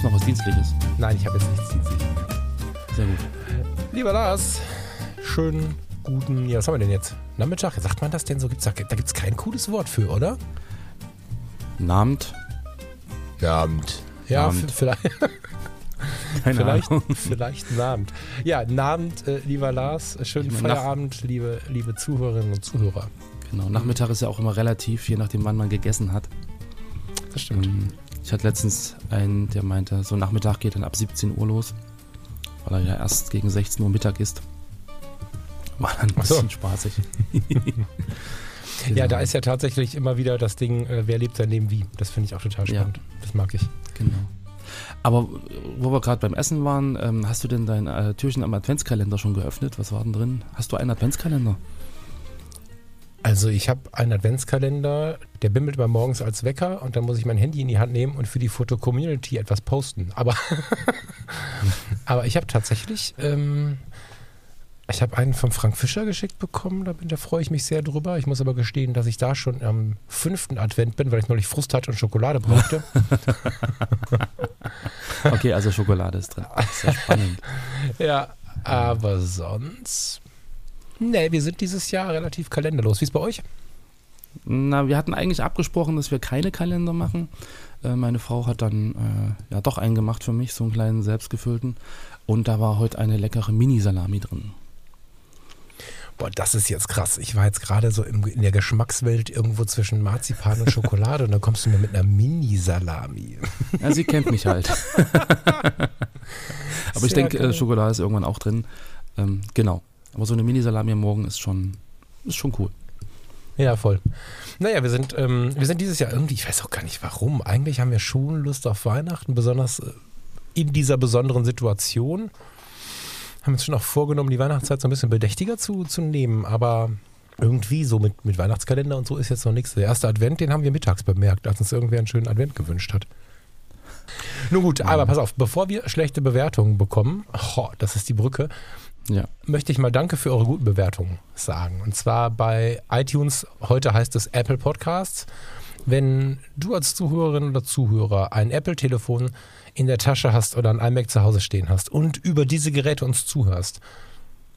Du hast noch was Dienstliches. Nein, ich habe jetzt nichts Dienstliches mehr. Sehr gut. Lieber Lars, schönen guten, ja, was haben wir denn jetzt? Nachmittag? Sagt man das denn so? Gibt's da da gibt es kein cooles Wort für, oder? Abend. Ja, Abend. Ja, Abend. vielleicht. Keine vielleicht, Ahnung. vielleicht Abend. Ja, Abend, äh, lieber Lars. Schönen Ich meine, Feierabend, liebe, liebe Zuhörerinnen und Zuhörer. Genau. Nachmittag ist ja auch immer relativ, je nachdem, wann man gegessen hat. Das stimmt. Ähm, Ich hatte letztens einen, der meinte, so Nachmittag geht dann ab 17 Uhr los, weil er ja erst gegen 16 Uhr Mittag isst. War dann ein Ach so. bisschen spaßig. Ja, da ist ja tatsächlich immer wieder das Ding, äh, wer lebt sein Leben wie. Das finde ich auch total Ja. spannend. Das mag ich. Genau. Aber wo wir gerade beim Essen waren, ähm, hast du denn dein äh, Türchen am Adventskalender schon geöffnet? Was war denn drin? Hast du einen Adventskalender? Also ich habe einen Adventskalender, der bimmelt immer morgens als Wecker und dann muss ich mein Handy in die Hand nehmen und für die Foto-Community etwas posten. Aber, aber ich habe tatsächlich, ähm, ich habe einen von Frank Fischer geschickt bekommen, da, bin, da freue ich mich sehr drüber. Ich muss aber gestehen, dass ich da schon am fünften Advent bin, weil ich neulich Frust hatte und Schokolade brauchte. Okay, also Schokolade ist drin. Sehr spannend. ja, aber sonst... Nee, wir sind dieses Jahr relativ kalenderlos. Wie ist bei euch? Na, wir hatten eigentlich abgesprochen, dass wir keine Kalender machen. Äh, meine Frau hat dann äh, ja doch einen gemacht für mich, so einen kleinen selbstgefüllten. Und da war heute eine leckere Mini-Salami drin. Boah, das ist jetzt krass. Ich war jetzt gerade so im, in der Geschmackswelt irgendwo zwischen Marzipan und Schokolade und dann kommst du mir mit einer Mini-Salami. Ja, sie kennt mich halt. Aber ich Sehr denke, geil. äh, Schokolade ist irgendwann auch drin. Ähm, genau. Aber so eine Mini-Salami am Morgen ist schon, ist schon cool. Ja, voll. Naja, wir sind, ähm, wir sind dieses Jahr irgendwie, ich weiß auch gar nicht warum, eigentlich haben wir schon Lust auf Weihnachten, besonders äh, in dieser besonderen Situation. Haben uns schon auch vorgenommen, die Weihnachtszeit so ein bisschen bedächtiger zu, zu nehmen, aber irgendwie so mit, mit Weihnachtskalender und so ist jetzt noch nichts. Der erste Advent, den haben wir mittags bemerkt, als uns irgendwer einen schönen Advent gewünscht hat. Nun gut, aber pass auf, bevor wir schlechte Bewertungen bekommen, ho, das ist die Brücke, Ja. möchte ich mal Danke für eure guten Bewertungen sagen. Und zwar bei iTunes, heute heißt es Apple Podcasts. Wenn du als Zuhörerin oder Zuhörer ein Apple-Telefon in der Tasche hast oder ein iMac zu Hause stehen hast und über diese Geräte uns zuhörst,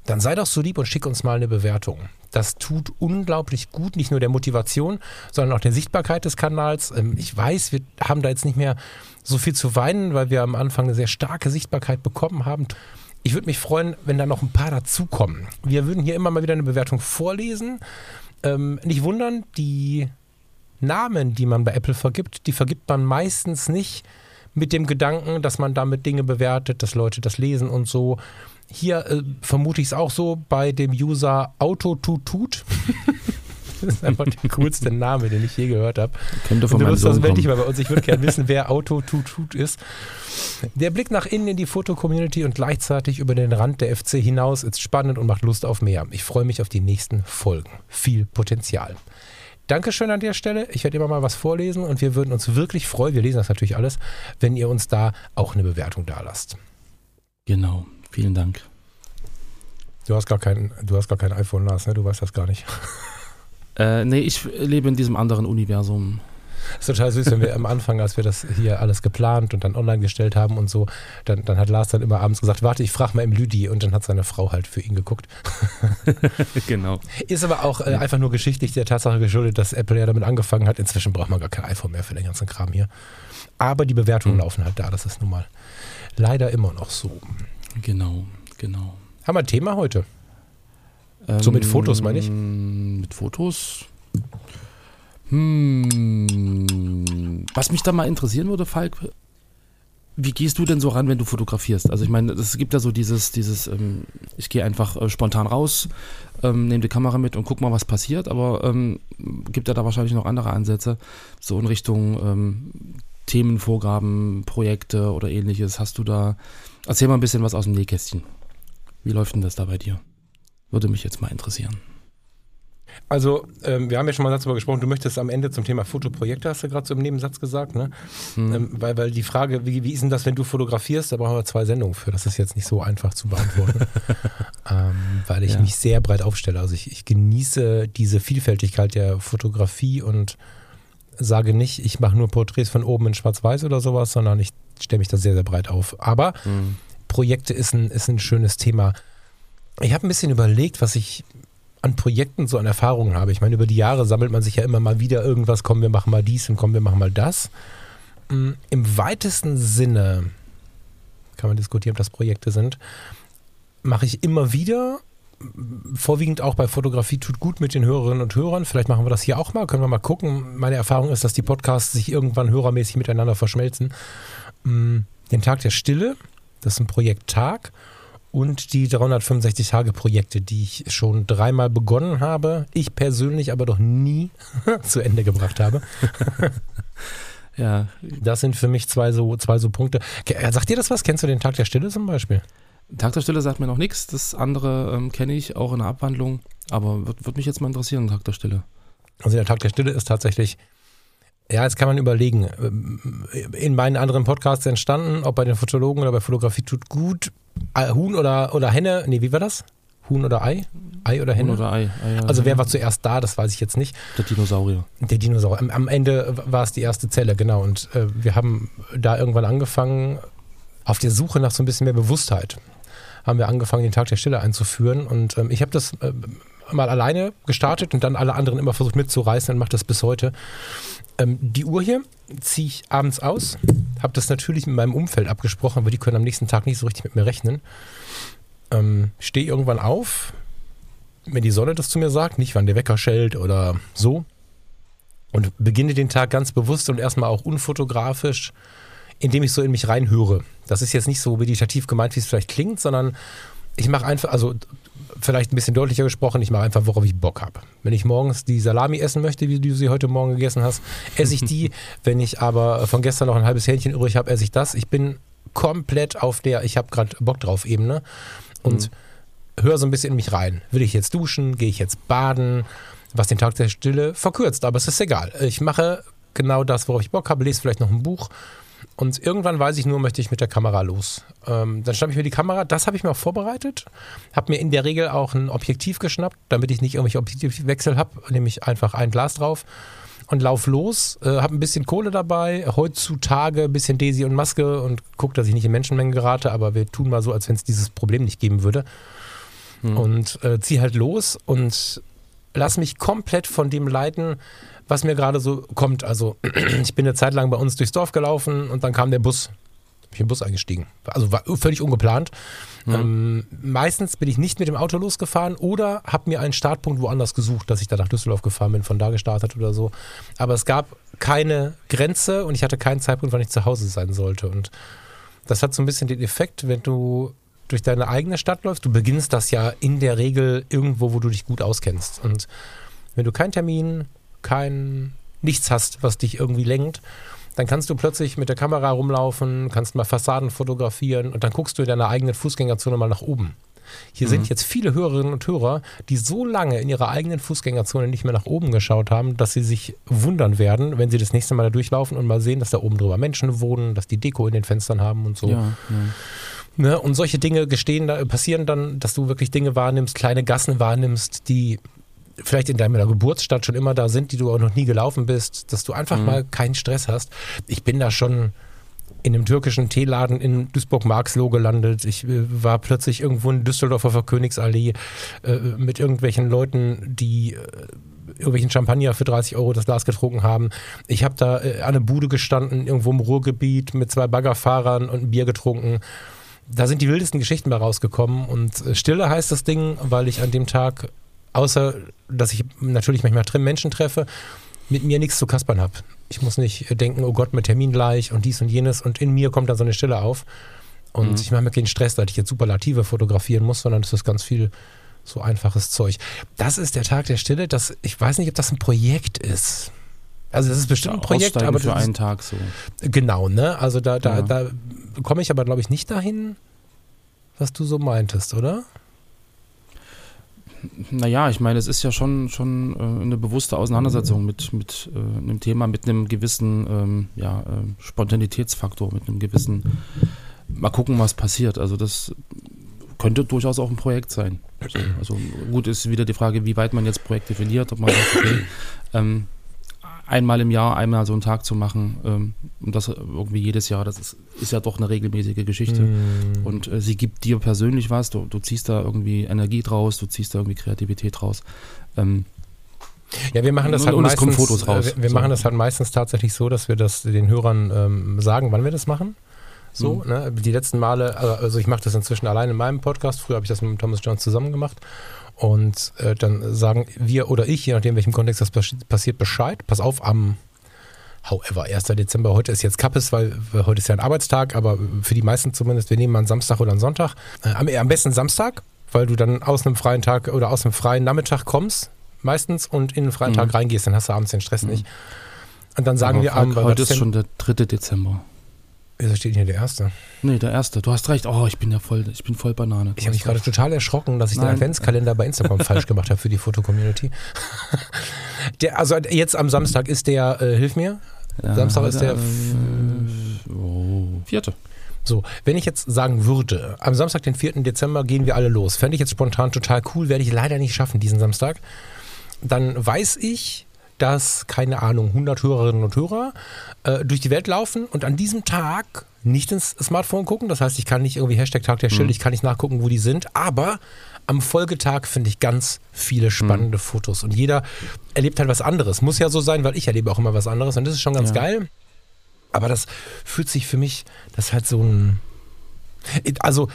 dann sei doch so lieb und schick uns mal eine Bewertung. Das tut unglaublich gut, nicht nur der Motivation, sondern auch der Sichtbarkeit des Kanals. Ähm, Ich weiß, wir haben da jetzt nicht mehr so viel zu weinen, weil wir am Anfang eine sehr starke Sichtbarkeit bekommen haben. Ich würde mich freuen, wenn da noch ein paar dazukommen. Wir würden hier immer mal wieder eine Bewertung vorlesen. Ähm, nicht wundern, die Namen, die man bei Apple vergibt, die vergibt man meistens nicht mit dem Gedanken, dass man damit Dinge bewertet, dass Leute das lesen und so. Hier äh, vermute ich es auch so bei dem User Autotutut. das ist einfach der coolste Name, den ich je gehört habe. Könnte von meinem Sohn kommen. mal bei uns. Ich würde gerne wissen, wer Autotutut ist. Der Blick nach innen in die Foto-Community und gleichzeitig über den Rand der FC hinaus ist spannend und macht Lust auf mehr. Ich freue mich auf die nächsten Folgen. Viel Potenzial. Dankeschön an der Stelle. Ich werde immer mal was vorlesen und wir würden uns wirklich freuen, wir lesen das natürlich alles, wenn ihr uns da auch eine Bewertung da lasst. Genau. Vielen Dank. Du hast gar kein, du hast gar kein iPhone, Lars, ne? Du weißt das gar nicht. Äh, nee, ich lebe in diesem anderen Universum. Das ist total süß, wenn wir am Anfang, als wir das hier alles geplant und dann online gestellt haben und so, dann, dann hat Lars dann immer abends gesagt, warte, ich frage mal im Lüdi und dann hat seine Frau halt für ihn geguckt. genau. Ist aber auch äh, einfach nur geschichtlich der Tatsache geschuldet, dass Apple ja damit angefangen hat. Inzwischen braucht man gar kein iPhone mehr für den ganzen Kram hier. Aber die Bewertungen Mhm. laufen halt da, das ist nun mal leider immer noch so. Genau. Genau. Haben wir ein Thema heute? So mit Fotos, meine ich? Ähm, Mit Fotos? Hm, was mich da mal interessieren würde, Falk, Wie gehst du denn so ran, wenn du fotografierst? Also ich meine, es gibt ja so dieses, dieses, ähm, ich gehe einfach äh, spontan raus, ähm, nehme die Kamera mit und guck mal, was passiert, aber ähm, gibt ja da wahrscheinlich noch andere Ansätze, so in Richtung ähm, Themenvorgaben, Projekte oder ähnliches. Hast du da, erzähl mal ein bisschen was aus dem Nähkästchen. Wie läuft denn das da bei dir? Würde mich jetzt mal interessieren. Also, ähm, wir haben ja schon mal darüber gesprochen, du möchtest am Ende zum Thema Fotoprojekte, hast du gerade so im Nebensatz gesagt, ne? Hm. Ähm, weil, weil die Frage, wie, wie ist denn das, wenn du fotografierst, da brauchen wir zwei Sendungen für. Das ist jetzt nicht so einfach zu beantworten. ähm, weil ich ja. mich sehr breit aufstelle. Also ich, ich genieße diese Vielfältigkeit der Fotografie und sage nicht, ich mache nur Porträts von oben in Schwarz-Weiß oder sowas, sondern ich stelle mich da sehr, sehr breit auf. Aber hm. Projekte ist ein, ist ein schönes Thema. Ich habe ein bisschen überlegt, was ich an Projekten so an Erfahrungen habe. Ich meine, über die Jahre sammelt man sich ja immer mal wieder irgendwas, komm, wir machen mal dies und komm, wir machen mal das. Mm, Im weitesten Sinne kann man diskutieren, ob das Projekte sind, mache ich immer wieder, vorwiegend auch bei Fotografie tut gut mit den Hörerinnen und Hörern. Vielleicht machen wir das hier auch mal, können wir mal gucken. Meine Erfahrung ist, dass die Podcasts sich irgendwann hörermäßig miteinander verschmelzen. Mm, den Tag der Stille, das ist ein Projekt Tag und die 365-Tage-Projekte, die ich schon dreimal begonnen habe, ich persönlich aber doch nie zu Ende gebracht habe. ja. Das sind für mich zwei so, zwei so Punkte. Äh, sagt dir das was? Kennst du den Tag der Stille zum Beispiel? Tag der Stille sagt mir noch nichts. Das andere ähm, kenne ich auch in der Abwandlung. Aber würde würd mich jetzt mal interessieren, Tag der Stille. Also der Tag der Stille ist tatsächlich ja, jetzt kann man überlegen. In meinen anderen Podcasts entstanden, ob bei den Fotologen oder bei Fotografie tut gut, äh, Huhn oder, oder Henne, nee, wie war das? Huhn oder Ei? Ei oder Henne? Huhn oder Ei. Ei also wer war zuerst da, das weiß ich jetzt nicht. Der Dinosaurier. Der Dinosaurier. Am, am Ende war es die erste Zelle, genau. Und äh, wir haben da irgendwann angefangen, auf der Suche nach so ein bisschen mehr Bewusstheit, haben wir angefangen, den Tag der Stille einzuführen. Und ähm, ich habe das äh, mal alleine gestartet und dann alle anderen immer versucht mitzureißen und mache das bis heute. Ähm, die Uhr hier ziehe ich abends aus, habe das natürlich mit meinem Umfeld abgesprochen, aber die können am nächsten Tag nicht so richtig mit mir rechnen. Ähm, Stehe irgendwann auf, wenn die Sonne das zu mir sagt, nicht wann der Wecker schellt oder so. Und beginne den Tag ganz bewusst und erstmal auch unfotografisch, indem ich so in mich reinhöre. Das ist jetzt nicht so meditativ gemeint, wie es vielleicht klingt, sondern ich mache einfach, also vielleicht ein bisschen deutlicher gesprochen, ich mache einfach, worauf ich Bock habe. Wenn ich morgens die Salami essen möchte, wie du sie heute Morgen gegessen hast, esse ich die. Wenn ich aber von gestern noch ein halbes Hähnchen übrig habe, esse ich das. Ich bin komplett auf der, ich habe gerade Bock drauf Ebene und mhm. höre so ein bisschen in mich rein. Will ich jetzt duschen? Gehe ich jetzt baden? Was den Tag der Stille verkürzt, aber es ist egal. Ich mache genau das, worauf ich Bock habe, lese vielleicht noch ein Buch und irgendwann weiß ich nur, möchte ich mit der Kamera los. Ähm, dann schnappe ich mir die Kamera, das habe ich mir auch vorbereitet. Habe mir in der Regel auch ein Objektiv geschnappt, damit ich nicht irgendwelche Objektivwechsel habe, nehme ich einfach ein Glas drauf und lauf los, äh, habe ein bisschen Kohle dabei, heutzutage ein bisschen Desi und Maske und gucke, dass ich nicht in Menschenmengen gerate, aber wir tun mal so, als wenn es dieses Problem nicht geben würde. Hm. Und äh, zieh halt los und lass mich komplett von dem leiten, was mir gerade so kommt. Also ich bin eine Zeit lang bei uns durchs Dorf gelaufen und dann kam der Bus. Bin ich im Bus eingestiegen. Also war völlig ungeplant. Mhm. Ähm, meistens bin ich nicht mit dem Auto losgefahren oder habe mir einen Startpunkt woanders gesucht, dass ich da nach Düsseldorf gefahren bin, von da gestartet oder so. Aber es gab keine Grenze und ich hatte keinen Zeitpunkt, wann ich zu Hause sein sollte. Und das hat so ein bisschen den Effekt, wenn du durch deine eigene Stadt läufst, du beginnst das ja in der Regel irgendwo, wo du dich gut auskennst. Und wenn du keinen Termin, kein nichts hast, was dich irgendwie lenkt, dann kannst du plötzlich mit der Kamera rumlaufen, kannst mal Fassaden fotografieren und dann guckst du in deiner eigenen Fußgängerzone mal nach oben. Hier mhm. sind jetzt viele Hörerinnen und Hörer, die so lange in ihrer eigenen Fußgängerzone nicht mehr nach oben geschaut haben, dass sie sich wundern werden, wenn sie das nächste Mal da durchlaufen und mal sehen, dass da oben drüber Menschen wohnen, dass die Deko in den Fenstern haben und so. Ja, ja. Ne? Und solche Dinge gestehen, da, passieren dann, dass du wirklich Dinge wahrnimmst, kleine Gassen wahrnimmst, die vielleicht in deiner Geburtsstadt schon immer da sind, die du auch noch nie gelaufen bist, dass du einfach mhm. mal keinen Stress hast. Ich bin da schon in einem türkischen Teeladen in Duisburg-Marxloh gelandet. Ich äh, war plötzlich irgendwo in Düsseldorf auf der Königsallee äh, mit irgendwelchen Leuten, die äh, irgendwelchen Champagner für 30 Euro das Glas getrunken haben. Ich habe da äh, an einer Bude gestanden, irgendwo im Ruhrgebiet mit zwei Baggerfahrern und ein Bier getrunken. Da sind die wildesten Geschichten bei rausgekommen und äh, Stille heißt das Ding, weil ich an dem Tag außer dass ich natürlich manchmal Menschen treffe, mit mir nichts zu kaspern habe. Ich muss nicht denken, oh Gott, mit Termin gleich und dies und jenes und in mir kommt dann so eine Stille auf. Und Mhm. ich mache mir keinen Stress, dass ich jetzt Superlative fotografieren muss, sondern es ist ganz viel so einfaches Zeug. Das ist der Tag der Stille. Das, ich weiß nicht, ob das ein Projekt ist. Also das ist bestimmt ein Projekt, Aussteigen aber für das ist- einen Tag so. Genau, ne? Also da, da, Ja. da komme ich aber, glaube ich, nicht dahin, was du so meintest, oder? Naja, ich meine, es ist ja schon, schon äh, eine bewusste Auseinandersetzung mit, mit äh, einem Thema, mit einem gewissen ähm, ja, äh, Spontanitätsfaktor, mit einem gewissen, mal gucken, was passiert. Also das könnte durchaus auch ein Projekt sein. So, also gut ist wieder die Frage, wie weit man jetzt Projekt definiert, ob man sagt, okay, ähm, einmal im Jahr, einmal so einen Tag zu machen ähm, und das irgendwie jedes Jahr, das ist, ist ja doch eine regelmäßige Geschichte. Hm. Und äh, sie gibt dir persönlich was, du, du ziehst da irgendwie Energie draus, du ziehst da irgendwie Kreativität raus. Ähm, Ja, wir machen das Und- halt und meistens. Fotos raus. äh, Wir, wir So. machen das halt meistens tatsächlich so, dass wir das den Hörern ähm, sagen, wann wir das machen. So, Mhm. ne? Die letzten Male, äh, also ich mache das inzwischen allein in meinem Podcast. Früher habe ich das mit Thomas Jones zusammen gemacht. Und äh, dann sagen wir oder ich, je nachdem, in welchem Kontext das passi- passiert, Bescheid. Pass auf, am However, 1. Dezember, heute ist jetzt Kappes, weil heute ist ja ein Arbeitstag, aber für die meisten zumindest, wir nehmen mal einen Samstag oder einen Sonntag. Äh, am, am besten Samstag, weil du dann aus einem freien Tag oder aus einem freien Nachmittag kommst, meistens, und in einen freien Mhm. Tag reingehst, dann hast du abends den Stress Mhm. nicht. Und dann sagen aber wir am, heute ist schon der 3. Dezember. Wieso steht hier der erste? Nee, der erste. Du hast recht. Oh, ich bin ja voll, ich bin voll Banane. Du Ich habe mich gerade total erschrocken, dass ich den Nein. Adventskalender bei Instagram falsch gemacht habe für die Foto-Community. Der, also jetzt am Samstag ist der, äh, hilf mir, Ja, Samstag ist der äh, oh, vierte. So, wenn ich jetzt sagen würde, am Samstag, den 4. Dezember, gehen wir alle los. Fände ich jetzt spontan total cool, werde ich leider nicht schaffen diesen Samstag. Dann weiß ich, dass, keine Ahnung, 100 Hörerinnen und Hörer äh, durch die Welt laufen und an diesem Tag nicht ins Smartphone gucken. Das heißt, ich kann nicht irgendwie Hashtag Tag der Stille, ich kann nicht nachgucken, wo die sind. Aber am Folgetag finde ich ganz viele spannende Fotos. Und jeder erlebt halt was anderes. Muss ja so sein, weil ich erlebe auch immer was anderes. Und das ist schon ganz Ja. geil. Aber das fühlt sich für mich, das ist halt so ein. Also,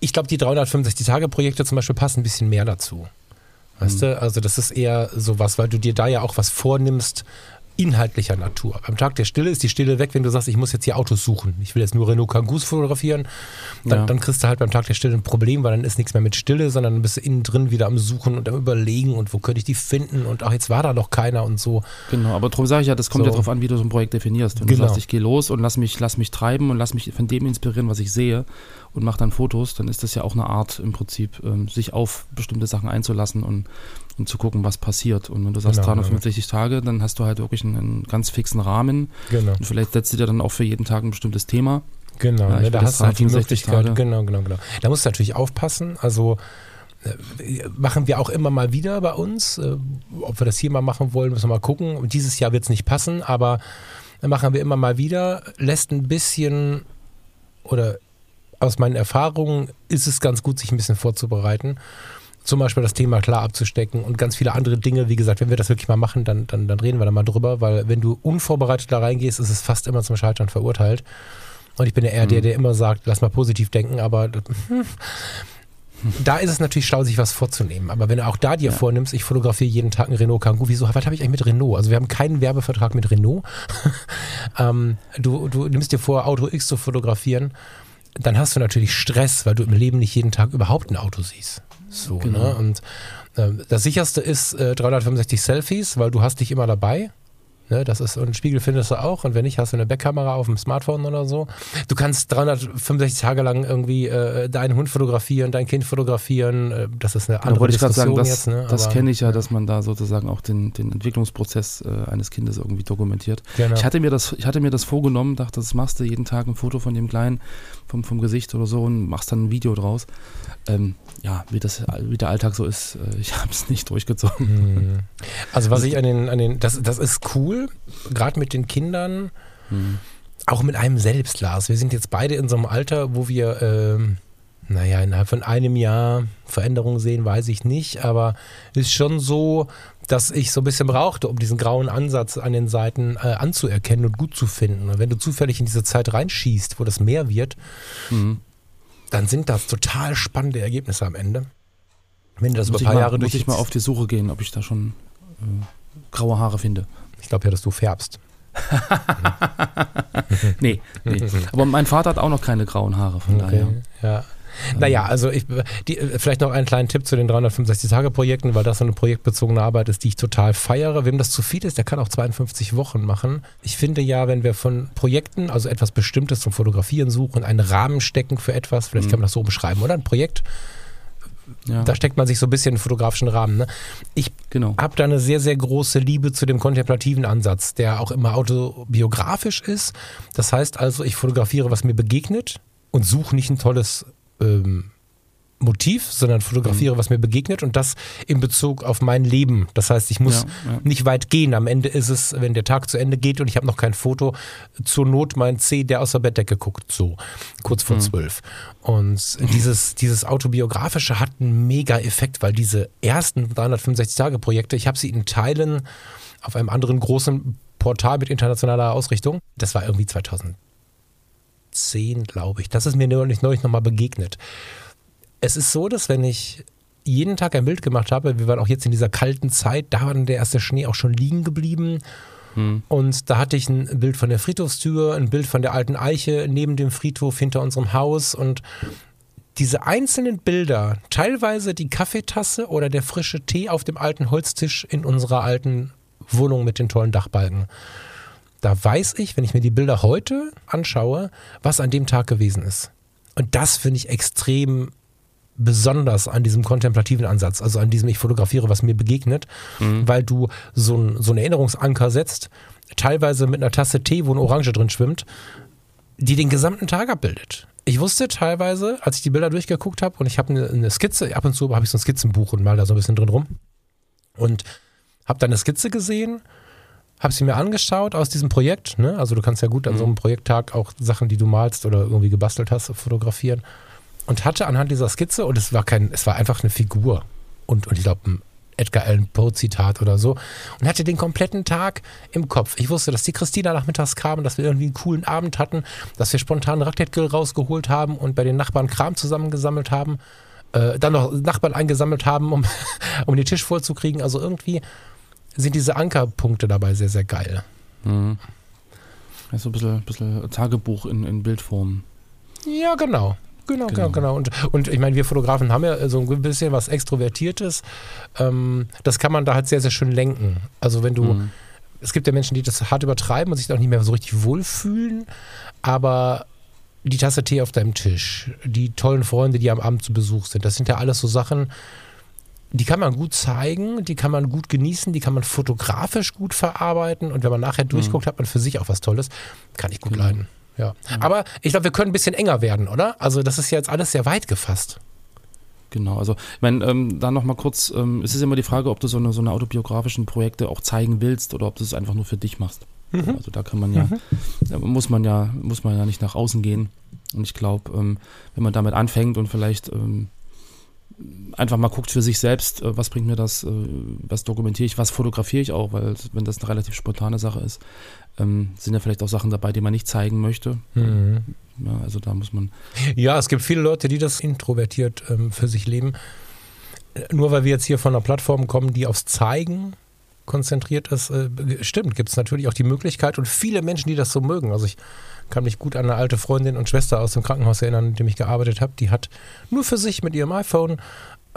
ich glaube, die 365-Tage-Projekte zum Beispiel passen ein bisschen mehr dazu. Weißt du, also das ist eher sowas, weil du dir da ja auch was vornimmst, inhaltlicher Natur. Am Tag der Stille ist die Stille weg, wenn du sagst, ich muss jetzt hier Autos suchen. Ich will jetzt nur Renault Kangous fotografieren. Dann, Ja. dann kriegst du halt beim Tag der Stille ein Problem, weil dann ist nichts mehr mit Stille, sondern dann bist du innen drin wieder am Suchen und am Überlegen und wo könnte ich die finden und ach, jetzt war da noch keiner und so. Genau, aber darum sage ich ja, das kommt So. ja darauf an, wie du so ein Projekt definierst. Wenn Genau. du sagst, ich gehe los und lass mich, lass mich treiben und lass mich von dem inspirieren, was ich sehe und mache dann Fotos, dann ist das ja auch eine Art im Prinzip, ähm, sich auf bestimmte Sachen einzulassen und, und zu gucken, was passiert. Und wenn du sagst Genau, 365 Tage, dann hast du halt wirklich einen, einen ganz fixen Rahmen Genau. und vielleicht setzt du dir dann auch für jeden Tag ein bestimmtes Thema. Genau, Ja, ne, da hast du halt die 365 Möglichkeit. Tage. Genau, genau, genau. Da musst du natürlich aufpassen. Also äh, machen wir auch immer mal wieder bei uns. Äh, ob wir das hier mal machen wollen, müssen wir mal gucken. Und dieses Jahr wird es nicht passen, aber machen wir immer mal wieder. Lässt ein bisschen oder aus meinen Erfahrungen ist es ganz gut, sich ein bisschen vorzubereiten. Zum Beispiel das Thema klar abzustecken und ganz viele andere Dinge. Wie gesagt, wenn wir das wirklich mal machen, dann, dann, dann reden wir da mal drüber, weil wenn du unvorbereitet da reingehst, ist es fast immer zum Scheitern verurteilt. Und ich bin ja eher der, der immer sagt, lass mal positiv denken, aber da ist es natürlich schlau, sich was vorzunehmen. Aber wenn du auch da dir Ja. vornimmst, ich fotografiere jeden Tag einen Renault Kangoo, wieso, was habe ich eigentlich mit Renault? Also wir haben keinen Werbevertrag mit Renault. ähm, du, du nimmst dir vor, Auto X zu fotografieren, dann hast du natürlich Stress, weil du im Leben nicht jeden Tag überhaupt ein Auto siehst. So, Genau. ne? Und ähm, das sicherste ist äh, 365 Selfies, weil du hast dich immer dabei. Ne, das ist, und Spiegel findest du auch. Und wenn nicht, hast du eine Backkamera auf dem Smartphone oder so. Du kannst 365 Tage lang irgendwie äh, deinen Hund fotografieren, dein Kind fotografieren. Äh, das ist eine andere wollte ich gerade sagen, Diskussion das, jetzt. Ne? das kenne ich ja, dass man da sozusagen auch den, den Entwicklungsprozess äh, eines Kindes irgendwie dokumentiert. Genau. Ich hatte mir das, ich hatte mir das vorgenommen, dachte, das machst du jeden Tag ein Foto von dem Kleinen, vom, vom Gesicht oder so und machst dann ein Video draus. Ähm, ja, wie, das, wie der Alltag so ist, äh, ich habe es nicht durchgezogen. Hm. Also was ich an den, an den, das, das ist cool, gerade mit den Kindern, Hm. auch mit einem selbst, Lars. Wir sind jetzt beide in so einem Alter, wo wir, ähm, naja, innerhalb von einem Jahr Veränderungen sehen, weiß ich nicht, aber ist schon so, dass ich so ein bisschen brauchte, um diesen grauen Ansatz an den Seiten äh, anzuerkennen und gut zu finden. Und wenn du zufällig in diese Zeit reinschießt, wo das mehr wird, Mhm. dann sind das total spannende Ergebnisse am Ende. Wenn du das über ein ich paar mal, Jahre muss ich mal auf die Suche gehen, ob ich da schon äh, graue Haare finde. Ich glaube ja, dass du färbst. nee, nee. Aber mein Vater hat auch noch keine grauen Haare, von Okay, daher. ja. Naja, also ich, die, vielleicht noch einen kleinen Tipp zu den 365-Tage-Projekten, weil das so eine projektbezogene Arbeit ist, die ich total feiere. Wem das zu viel ist, der kann auch 52 Wochen machen. Ich finde ja, wenn wir von Projekten, also etwas Bestimmtes zum Fotografieren suchen, einen Rahmen stecken für etwas, vielleicht kann man das so beschreiben, oder? Ein Projekt, Ja, da steckt man sich so ein bisschen in den fotografischen Rahmen. Ne? Ich genau. habe da eine sehr, sehr große Liebe zu dem kontemplativen Ansatz, der auch immer autobiografisch ist. Das heißt also, ich fotografiere, was mir begegnet und suche nicht ein tolles ähm, Motiv, sondern fotografiere, was mir begegnet und das in Bezug auf mein Leben. Das heißt, ich muss Ja, ja. nicht weit gehen. Am Ende ist es, wenn der Tag zu Ende geht und ich habe noch kein Foto, zur Not mein C, der aus der Bettdecke guckt, so kurz vor zwölf. Und dieses, dieses autobiografische hat einen mega Effekt, weil diese ersten 365-Tage-Projekte, ich habe sie in Teilen auf einem anderen großen Portal mit internationaler Ausrichtung. Das war irgendwie 2010, glaube ich. Das ist mir neulich, neulich nochmal begegnet. Es ist so, dass wenn ich jeden Tag ein Bild gemacht habe, wir waren auch jetzt in dieser kalten Zeit, da war dann der erste Schnee auch schon liegen geblieben. Und da hatte ich ein Bild von der Friedhofstür, ein Bild von der alten Eiche neben dem Friedhof hinter unserem Haus und diese einzelnen Bilder, teilweise die Kaffeetasse oder der frische Tee auf dem alten Holztisch in unserer alten Wohnung mit den tollen Dachbalken. Da weiß ich, wenn ich mir die Bilder heute anschaue, was an dem Tag gewesen ist. Und das finde ich extrem besonders an diesem kontemplativen Ansatz, also an diesem ich fotografiere, was mir begegnet, weil du so, ein, so einen Erinnerungsanker setzt, teilweise mit einer Tasse Tee, wo eine Orange drin schwimmt, die den gesamten Tag abbildet. Ich wusste teilweise, als ich die Bilder durchgeguckt habe und ich habe eine, eine Skizze, ab und zu habe ich so ein Skizzenbuch und mal da so ein bisschen drin rum und habe dann eine Skizze gesehen, habe sie mir angeschaut aus diesem Projekt. Ne? Also du kannst ja gut an so einem Projekttag auch Sachen, die du malst oder irgendwie gebastelt hast, fotografieren. Und hatte anhand dieser Skizze, und es war kein, es war einfach eine Figur und, und ich glaube ein Edgar Allan Poe Zitat oder so und hatte den kompletten Tag im Kopf. Ich wusste, dass die Christina nachmittags kam, dass wir irgendwie einen coolen Abend hatten, dass wir spontan Raclette-Grill rausgeholt haben und bei den Nachbarn Kram zusammengesammelt haben, äh, dann noch Nachbarn eingesammelt haben, um, um den Tisch vollzukriegen. Also irgendwie sind diese Ankerpunkte dabei sehr, sehr geil. Mhm. Ja, so ein bisschen, bisschen Tagebuch in, in Bildform. Ja, genau. Genau, genau, Genau. genau. Und, und ich meine, wir Fotografen haben ja so ein bisschen was Extrovertiertes. Ähm, das kann man da halt sehr, sehr schön lenken. Also wenn du, Mhm. es gibt ja Menschen, die das hart übertreiben und sich auch nicht mehr so richtig wohlfühlen, aber die Tasse Tee auf deinem Tisch, die tollen Freunde, die am Abend zu Besuch sind, das sind ja alles so Sachen, die kann man gut zeigen, die kann man gut genießen, die kann man fotografisch gut verarbeiten und wenn man nachher durchguckt, hat man für sich auch was Tolles. Kann ich gut Genau. leiden. Ja. Aber ich glaube, wir können ein bisschen enger werden, oder? Also das ist ja jetzt alles sehr weit gefasst. Genau, also ich meine, ähm, da nochmal kurz, ähm, es ist immer die Frage, ob du so eine, so eine autobiografischen Projekte auch zeigen willst oder ob du es einfach nur für dich machst. Also da kann man ja, da muss man ja, muss man ja nicht nach außen gehen. Und ich glaube, ähm, wenn man damit anfängt und vielleicht ähm, einfach mal guckt für sich selbst, äh, was bringt mir das, äh, was dokumentiere ich, was fotografiere ich auch, weil wenn das eine relativ spontane Sache ist, ähm, sind ja vielleicht auch Sachen dabei, die man nicht zeigen möchte. Ja, also da muss man, Ja, es gibt viele Leute, die das introvertiert ähm, für sich leben. Äh, Nur weil wir jetzt hier von einer Plattform kommen, die aufs Zeigen konzentriert ist, äh, stimmt, gibt es natürlich auch die Möglichkeit und viele Menschen, die das so mögen. Also ich kann mich gut an eine alte Freundin und Schwester aus dem Krankenhaus erinnern, in dem ich gearbeitet habe. Die hat nur für sich mit ihrem iPhone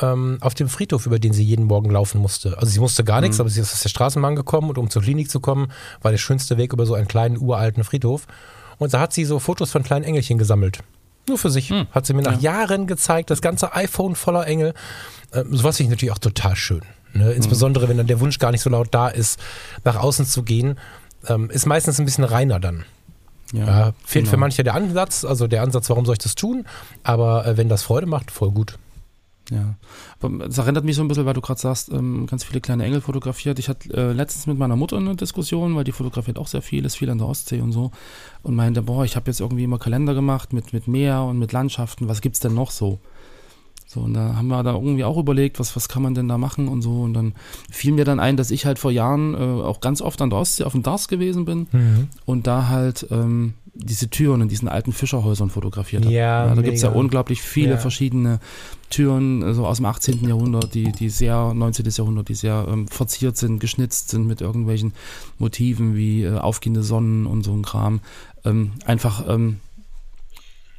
ähm, auf dem Friedhof, über den sie jeden Morgen laufen musste. Also sie musste gar nichts, aber sie ist aus der Straßenbahn gekommen und um zur Klinik zu kommen, war der schönste Weg über so einen kleinen uralten Friedhof. Und da hat sie so Fotos von kleinen Engelchen gesammelt. Nur für sich. Hat sie mir nach Jahren gezeigt, das ganze iPhone voller Engel. Ähm, sowas finde ich natürlich auch total schön. Ne? Insbesondere, wenn dann der Wunsch gar nicht so laut da ist, nach außen zu gehen, ähm, ist meistens ein bisschen reiner dann. ja, Ja, fehlt für genau. manche der Ansatz, also der Ansatz, warum soll ich das tun? Aber äh, wenn das Freude macht, voll gut. Ja, aber es erinnert mich so ein bisschen, weil du gerade sagst, ähm, ganz viele kleine Engel fotografiert. Ich hatte äh, letztens mit meiner Mutter eine Diskussion, weil die fotografiert auch sehr viel, ist viel an der Ostsee und so und meinte, boah, ich habe jetzt irgendwie immer Kalender gemacht mit, mit Meer und mit Landschaften, was gibt's denn noch so? So, und da haben wir da irgendwie auch überlegt, was, was kann man denn da machen und so. Und dann fiel mir dann ein, dass ich halt vor Jahren äh, auch ganz oft an der Ostsee auf dem Dars gewesen bin Mhm. und da halt ähm, diese Türen in diesen alten Fischerhäusern fotografiert habe. Ja, da gibt es ja unglaublich viele Ja. verschiedene Türen, so aus dem 18. Jahrhundert, die, die sehr, 19. Jahrhundert, die sehr ähm, verziert sind, geschnitzt sind mit irgendwelchen Motiven wie äh, aufgehende Sonnen und so ein Kram. Ähm, einfach ähm,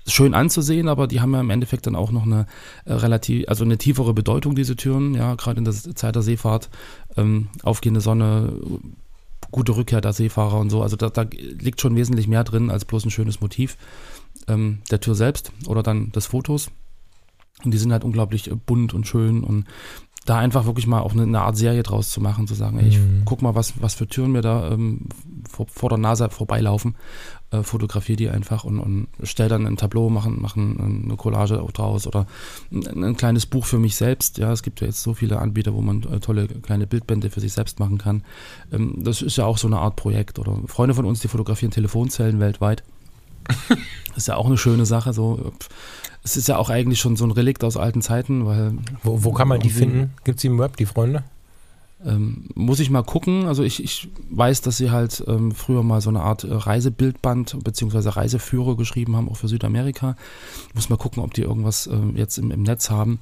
schön anzusehen, aber die haben ja im Endeffekt dann auch noch eine äh, relativ, also eine tiefere Bedeutung, diese Türen, ja, gerade in der Zeit der Seefahrt, ähm, aufgehende Sonne, gute Rückkehr der Seefahrer und so. Also da, da liegt schon wesentlich mehr drin als bloß ein schönes Motiv ähm, der Tür selbst oder dann des Fotos. Und die sind halt unglaublich äh, bunt und schön und da einfach wirklich mal auch eine, eine Art Serie draus zu machen, zu sagen, ey, ich Mhm. guck mal, was, was für Türen mir da ähm, vor, vor der Nase vorbeilaufen, äh, fotografiere die einfach und, und stell dann ein Tableau, machen, machen eine Collage auch draus oder ein, ein kleines Buch für mich selbst. Ja, es gibt ja jetzt so viele Anbieter, wo man äh, tolle kleine Bildbände für sich selbst machen kann. Ähm, das ist ja auch so eine Art Projekt. Oder Freunde von uns, die fotografieren Telefonzellen weltweit. ist ja auch eine schöne Sache. So, es ist ja auch eigentlich schon so ein Relikt aus alten Zeiten, weil Wo, wo kann man die finden? Gibt es die im Web, die Freunde? ähm, muss ich mal gucken. Also ich, ich weiß, dass sie halt ähm, früher mal so eine Art äh, Reisebildband beziehungsweise Reiseführer geschrieben haben, auch für Südamerika. Muss mal gucken, ob die irgendwas ähm, jetzt im, im Netz haben.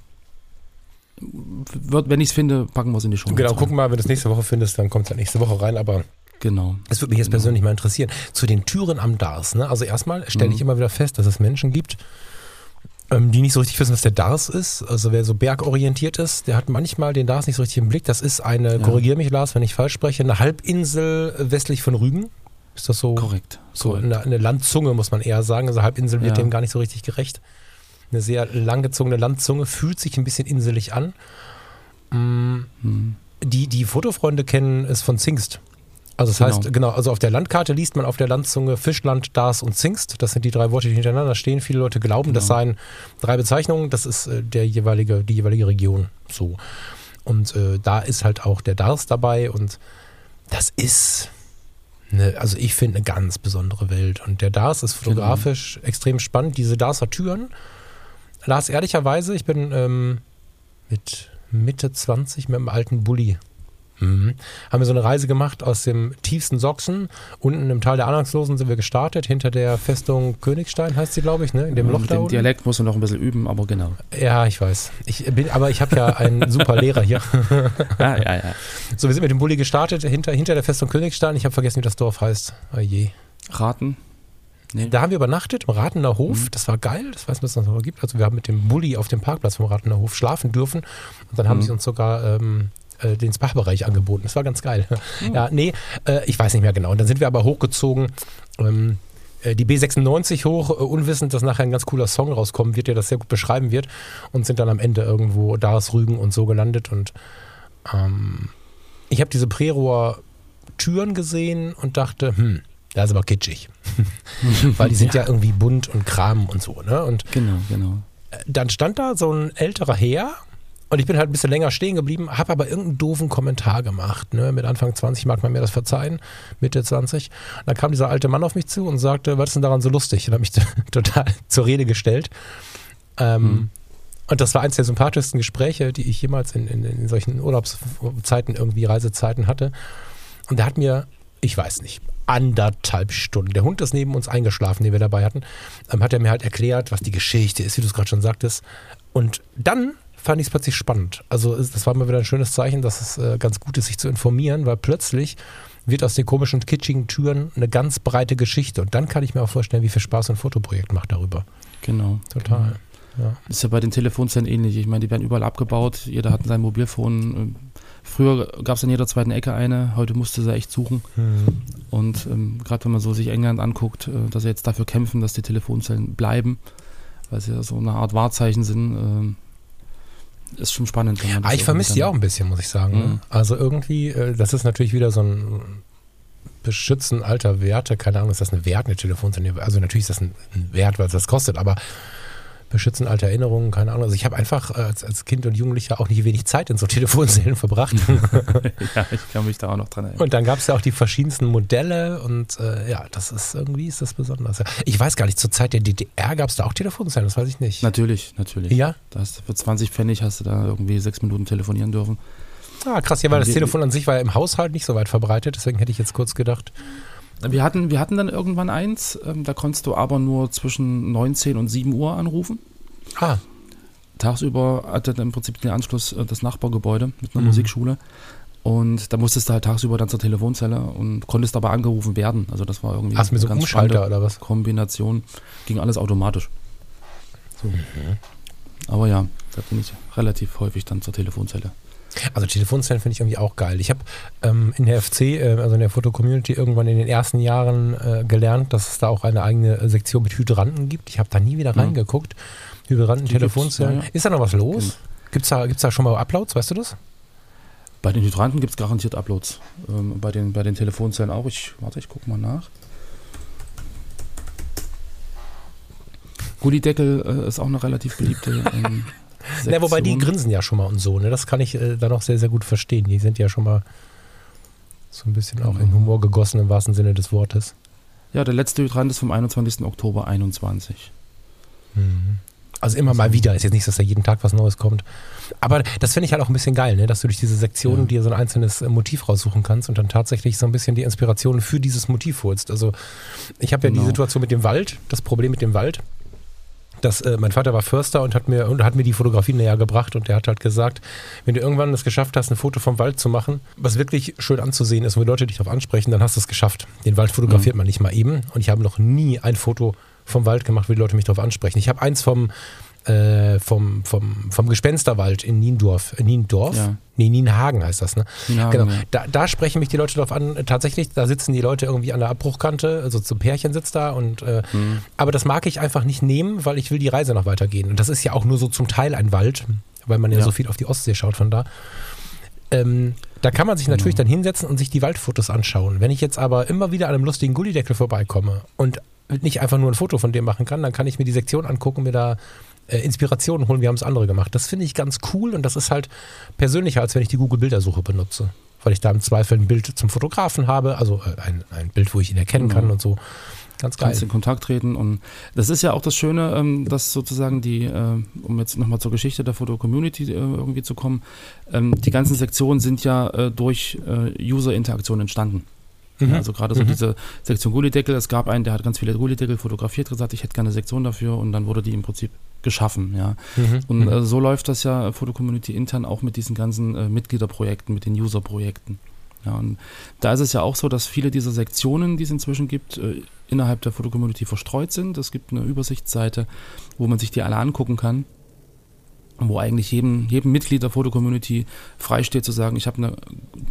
Wird, wenn ich es finde, packen wir es in die Show. Genau, guck mal, wenn du es nächste Woche findest, dann kommt es ja nächste Woche rein, aber Genau. es würde mich jetzt persönlich mal interessieren. Zu den Türen am Dars, ne? Also erstmal stelle ich Mhm. immer wieder fest, dass es Menschen gibt, ähm, die nicht so richtig wissen, was der Dars ist. Also wer so bergorientiert ist, der hat manchmal den Dars nicht so richtig im Blick. Das ist eine, Ja. korrigiere mich Lars, wenn ich falsch spreche, eine Halbinsel westlich von Rügen. Ist das so? Korrekt. So korrekt. eine, eine Landzunge, muss man eher sagen. Also Halbinsel wird Ja. dem gar nicht so richtig gerecht. Eine sehr langgezogene Landzunge fühlt sich ein bisschen inselig an. Mm, Hm. Die, die Fotofreunde kennen es von Zingst. Also das Genau. heißt, genau, also auf der Landkarte liest man auf der Landzunge Fischland, Dars und Zingst. Das sind die drei Worte, die hintereinander stehen. Viele Leute glauben, das Genau. seien drei Bezeichnungen. Das ist äh, der jeweilige, die jeweilige Region so. Und äh, da ist halt auch der Dars dabei und das ist eine, also ich finde eine ganz besondere Welt. Und der Dars ist fotografisch extrem spannend. Diese Darser Türen. Lars, ehrlicherweise, ich bin ähm, mit Mitte 20 mit einem alten Bulli. Mhm. Haben wir so eine Reise gemacht aus dem tiefsten Sachsen. Unten im Tal der Anhangslosen sind wir gestartet, hinter der Festung Königstein heißt sie, glaube ich, ne? in dem Loch Mit da dem unten. Dialekt muss man noch ein bisschen üben, aber genau. Ja, ich weiß. Ich bin, aber ich habe ja einen super Lehrer hier. Ja, ja, ja. So, wir sind mit dem Bulli gestartet, hinter, hinter der Festung Königstein. Ich habe vergessen, wie das Dorf heißt. Oh je. Raten? Nee. Da haben wir übernachtet im Ratener Hof. Mhm. Das war geil. Das weiß man, dass es das noch gibt. Also wir haben mit dem Bulli auf dem Parkplatz vom Ratener Hof schlafen dürfen. Und dann haben Mhm. sie uns sogar ähm, äh, den Spa-Bereich angeboten. Das war ganz geil. Ja, nee, äh, ich weiß nicht mehr genau. Und dann sind wir aber hochgezogen. Ähm, äh, die B96 hoch, äh, unwissend, dass nachher ein ganz cooler Song rauskommen wird, der das sehr gut beschreiben wird. Und sind dann am Ende irgendwo Dars, Rügen und so gelandet. Und ähm, ich habe diese Prerohr Türen gesehen und dachte, hm, das ist aber kitschig. Weil die sind ja. irgendwie bunt und Kram und so, ne? Und Genau, genau. dann stand da so ein älterer Herr und ich bin halt ein bisschen länger stehen geblieben, habe aber irgendeinen doofen Kommentar gemacht. Ne? Mit Anfang 20 mag man mir das verzeihen, Mitte 20. Und dann kam dieser alte Mann auf mich zu und sagte, was ist denn daran so lustig? Und hat mich total zur Rede gestellt. Ähm, Hm. Und das war eines der sympathischsten Gespräche, die ich jemals in, in, in solchen Urlaubszeiten, irgendwie Reisezeiten hatte. Und der hat mir, ich weiß nicht, anderthalb Stunden, der Hund ist neben uns eingeschlafen, den wir dabei hatten, ähm, hat er mir halt erklärt, was die Geschichte ist, wie du es gerade schon sagtest. Und dann fand ich es plötzlich spannend. Also das war mal wieder ein schönes Zeichen, dass es äh, ganz gut ist, sich zu informieren, weil plötzlich wird aus den komischen, kitschigen Türen eine ganz breite Geschichte. Und dann kann ich mir auch vorstellen, wie viel Spaß ein Fotoprojekt macht darüber. Genau. Total. Ja. Ist ja bei den Telefonzellen ähnlich. Ich meine, die werden überall abgebaut. Jeder hat sein Mobilfon. Ähm, Früher gab es in jeder zweiten Ecke eine. Heute musste sie echt suchen. Hm. Und ähm, gerade wenn man so sich England anguckt, äh, dass sie jetzt dafür kämpfen, dass die Telefonzellen bleiben, weil sie ja so eine Art Wahrzeichen sind, ähm, ist schon spannend. Ah, ich vermisse die auch ein bisschen, muss ich sagen. Ne? Mhm. Also irgendwie, äh, das ist natürlich wieder so ein Beschützen alter Werte. Keine Ahnung, ist das ein Wert, eine Telefonzelle? Also natürlich ist das ein, ein Wert, weil es das kostet, aber beschützen alte Erinnerungen, keine Ahnung. Also ich habe einfach äh, als, als Kind und Jugendlicher auch nicht wenig Zeit in so Telefonzellen verbracht. ja, ich kann mich da auch noch dran erinnern. Und dann gab es ja auch die verschiedensten Modelle und äh, ja, das ist irgendwie ist das besonders. Ich weiß gar nicht, zur Zeit der DDR gab es da auch Telefonzellen, das weiß ich nicht. Natürlich, natürlich. Ja? Das, für 20 Pfennig hast du da irgendwie sechs Minuten telefonieren dürfen. Ah, krass, ja, weil das Telefon an sich war ja im Haushalt nicht so weit verbreitet, deswegen hätte ich jetzt kurz gedacht. Wir hatten, wir hatten dann irgendwann eins, ähm, da konntest du aber nur zwischen 19 und 7 Uhr anrufen. Ah. Tagsüber hatte dann im Prinzip den Anschluss äh, das Nachbargebäude mit einer mhm. Musikschule. Und da musstest du halt tagsüber dann zur Telefonzelle und konntest aber angerufen werden. Also das war irgendwie Hast mir so Umschalter oder was? Kombination. Ging alles automatisch. So. Mhm. Aber ja, da bin ich relativ häufig dann zur Telefonzelle. Also Telefonzellen finde ich irgendwie auch geil. Ich habe ähm, in der FC, äh, also in der Foto-Community, irgendwann in den ersten Jahren äh, gelernt, dass es da auch eine eigene Sektion mit Hydranten gibt. Ich habe da nie wieder ja. reingeguckt. Hydranten, Telefonzellen. Ja, ja. Ist da noch was los? Genau. Gibt es da, gibt's da schon mal Uploads, weißt du das? Bei den Hydranten gibt es garantiert Uploads. Ähm, bei, den, bei den Telefonzellen auch. Ich, warte, ich gucke mal nach. Gullideckel äh, ist auch eine relativ beliebte ähm, Na, wobei die grinsen ja schon mal und so, ne? Das kann ich äh, dann auch sehr, sehr gut verstehen. Die sind ja schon mal so ein bisschen auch in Humor gegossen im wahrsten Sinne des Wortes. Ja, der letzte Hydrant ist vom 21. Oktober 21. Mhm. Also immer mal wieder. Ist jetzt nicht, dass da jeden Tag was Neues kommt. Aber das finde ich halt auch ein bisschen geil, ne? dass du durch diese Sektionen ja. dir so ein einzelnes äh, Motiv raussuchen kannst und dann tatsächlich so ein bisschen die Inspiration für dieses Motiv holst. Also ich habe ja genau. die Situation mit dem Wald, das Problem mit dem Wald dass äh, mein Vater war Förster und hat mir und hat mir die Fotografie näher gebracht und der hat halt gesagt, wenn du irgendwann es geschafft hast, ein Foto vom Wald zu machen, was wirklich schön anzusehen ist, wo die Leute dich darauf ansprechen, dann hast du es geschafft. Den Wald fotografiert mhm. man nicht mal eben und ich habe noch nie ein Foto vom Wald gemacht, wo die Leute mich darauf ansprechen. Ich habe eins vom äh, vom, vom, vom Gespensterwald in Niendorf. Äh, Niendorf? Ja. Nee, Nienhagen heißt das, ne? Nienhagen, genau. Ja. Da, da, sprechen mich die Leute darauf an. Tatsächlich, da sitzen die Leute irgendwie an der Abbruchkante, also zum Pärchen sitzt da und äh, mhm. aber das mag ich einfach nicht nehmen, weil ich will die Reise noch weitergehen. Und das ist ja auch nur so zum Teil ein Wald, weil man ja, ja. so viel auf die Ostsee schaut von da. Ähm, da kann man sich natürlich mhm. dann hinsetzen und sich die Waldfotos anschauen. Wenn ich jetzt aber immer wieder an einem lustigen Gullideckel vorbeikomme und nicht einfach nur ein Foto von dem machen kann, dann kann ich mir die Sektion angucken, mir da äh, Inspirationen holen, wie haben es andere gemacht. Das finde ich ganz cool und das ist halt persönlicher, als wenn ich die Google-Bildersuche benutze. Weil ich da im Zweifel ein Bild zum Fotografen habe, also äh, ein, ein Bild, wo ich ihn erkennen genau. kann und so. Ganz geil. Kannst in Kontakt treten und das ist ja auch das Schöne, ähm, dass sozusagen die, äh, um jetzt nochmal zur Geschichte der Foto-Community äh, irgendwie zu kommen, ähm, die ganzen Sektionen sind ja durch User-Interaktion entstanden. Mhm. also gerade so mhm. diese Sektion Gullideckel, es gab einen, der hat ganz viele Gullideckel fotografiert, gesagt, ich hätte gerne eine Sektion dafür und dann wurde die im Prinzip geschaffen, ja. Mhm. Und mhm. äh, so läuft das ja Foto-Community intern auch mit diesen ganzen äh, Mitgliederprojekten, mit den User-Projekten. Ja, und da ist es ja auch so, dass viele dieser Sektionen, die es inzwischen gibt, äh, innerhalb der Foto-Community verstreut sind. Es gibt eine Übersichtsseite, wo man sich die alle angucken kann wo eigentlich jedem, jedem Mitglied der Foto-Community freisteht zu sagen, ich habe eine,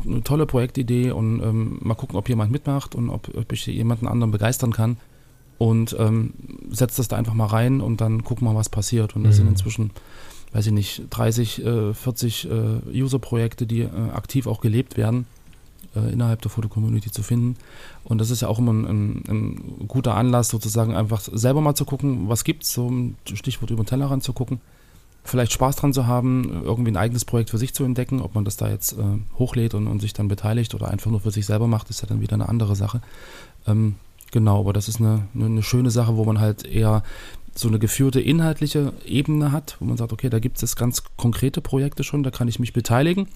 eine, tolle Projektidee und ähm, mal gucken, ob jemand mitmacht und ob, ob ich jemanden anderen begeistern kann und ähm, setzt das da einfach mal rein und dann gucken wir, was passiert. Und das mhm. sind inzwischen, weiß ich nicht, 30, äh, 40 äh, User-Projekte, die äh, aktiv auch gelebt werden, äh, innerhalb der Foto-Community zu finden. Und das ist ja auch immer ein, ein, ein, guter Anlass, sozusagen einfach selber mal zu gucken, was gibt es, so ein Stichwort über den Tellerrand zu gucken. Vielleicht Spaß dran zu haben, irgendwie ein eigenes Projekt für sich zu entdecken, ob man das da jetzt äh, hochlädt und, und, sich dann beteiligt oder einfach nur für sich selber macht, ist ja dann wieder eine andere Sache. Ähm, Genau, aber das ist eine, eine schöne Sache, wo man halt eher so eine geführte inhaltliche Ebene hat, wo man sagt, okay, da gibt es ganz konkrete Projekte schon, da kann ich mich beteiligen.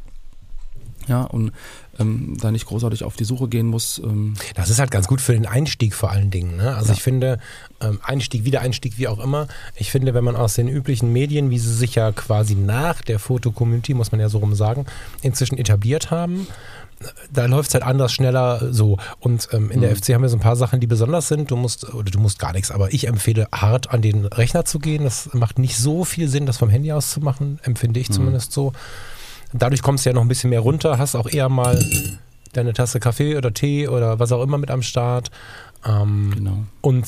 Ja, und ähm, da nicht großartig auf die Suche gehen muss. Ähm. Das ist halt ganz gut für den Einstieg vor allen Dingen. Ne? Also ja. ich finde, ähm, Einstieg, Wiedereinstieg, wie auch immer, ich finde, wenn man aus den üblichen Medien, wie sie sich ja quasi nach der Foto-Community, muss man ja so rum sagen, inzwischen etabliert haben, da läuft es halt anders, schneller so. Und ähm, in mhm. der FC haben wir so ein paar Sachen, die besonders sind. Du musst, oder du musst gar nichts, aber ich empfehle hart an den Rechner zu gehen. Das macht nicht so viel Sinn, das vom Handy aus zu machen, empfinde ich mhm. zumindest so. Dadurch kommst du ja noch ein bisschen mehr runter, hast auch eher mal deine Tasse Kaffee oder Tee oder was auch immer mit am Start. Ähm, genau. Und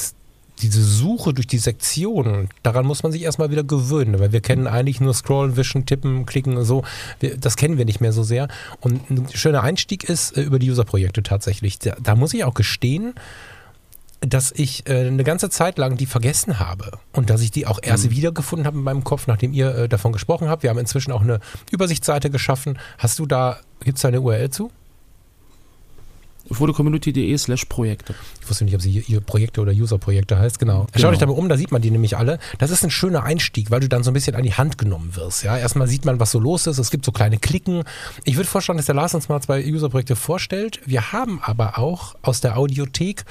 diese Suche durch die Sektionen, daran muss man sich erstmal wieder gewöhnen, weil wir kennen eigentlich nur Scrollen, Wischen, Tippen, Klicken und so. Wir, das kennen wir nicht mehr so sehr. Und ein schöner Einstieg ist äh, über die User-Projekte tatsächlich. Da, da, muss ich auch gestehen, dass ich äh, eine ganze Zeit lang die vergessen habe und dass ich die auch erst mhm. wiedergefunden habe in meinem Kopf, nachdem ihr äh, davon gesprochen habt. Wir haben inzwischen auch eine Übersichtsseite geschaffen. Hast du da, gibt es da eine URL zu? fotocommunity.de slash Projekte. Ich wusste nicht, ob sie ihr Projekte oder User-Projekte heißt, genau. genau. Schau dich da mal um, da sieht man die nämlich alle. Das ist ein schöner Einstieg, weil du dann so ein bisschen an die Hand genommen wirst. Ja? Erstmal sieht man, was so los ist. Es gibt so kleine Klicken. Ich würde vorschlagen, dass der Lars uns mal zwei User-Projekte vorstellt. Wir haben aber auch aus der Audiothek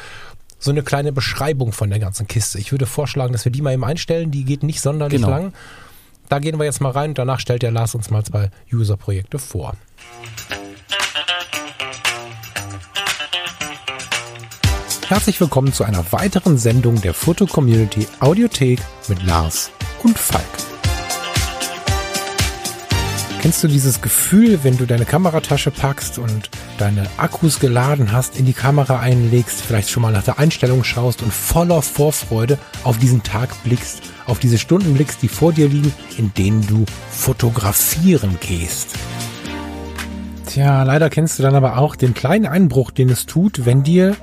so eine kleine Beschreibung von der ganzen Kiste. Ich würde vorschlagen, dass wir die mal eben einstellen. Die geht nicht sonderlich genau. lang. Da gehen wir jetzt mal rein. Danach stellt der Lars uns mal zwei User-Projekte vor. Herzlich willkommen zu einer weiteren Sendung der Foto Community Audiothek mit Lars und Falk. Kennst du dieses Gefühl, wenn du deine Kameratasche packst und deine Akkus geladen hast, in die Kamera einlegst, vielleicht schon mal nach der Einstellung schaust und voller Vorfreude auf diesen Tag blickst, auf diese Stunden blickst, die vor dir liegen, in denen du fotografieren gehst? Tja, leider kennst du dann aber auch den kleinen Einbruch, den es tut, wenn dir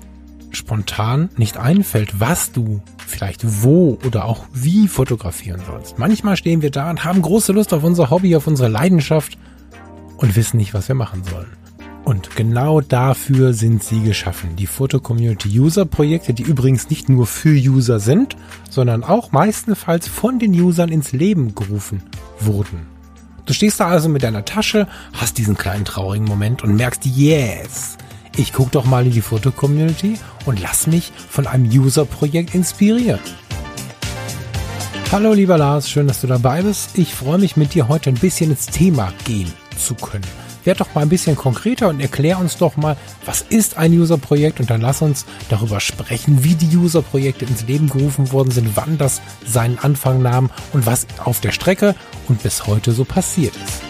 spontan nicht einfällt, was du vielleicht wo oder auch wie fotografieren sollst. Manchmal stehen wir da und haben große Lust auf unser Hobby, auf unsere Leidenschaft und wissen nicht, was wir machen sollen. Und genau dafür sind sie geschaffen. Die Foto-Community User Projekte, die übrigens nicht nur für User sind, sondern auch meistenfalls von den Usern ins Leben gerufen wurden. Du stehst da also mit deiner Tasche, hast diesen kleinen traurigen Moment und merkst, yes, ich gucke doch mal in die Foto-Community und lass mich von einem User-Projekt inspirieren. Hallo lieber Lars, schön, dass du dabei bist. Ich freue mich mit dir heute ein bisschen ins Thema gehen zu können. Werd doch mal ein bisschen konkreter und erklär uns doch mal, was ist ein User-Projekt und dann lass uns darüber sprechen, wie die User-Projekte ins Leben gerufen worden sind, wann das seinen Anfang nahm und was auf der Strecke und bis heute so passiert ist.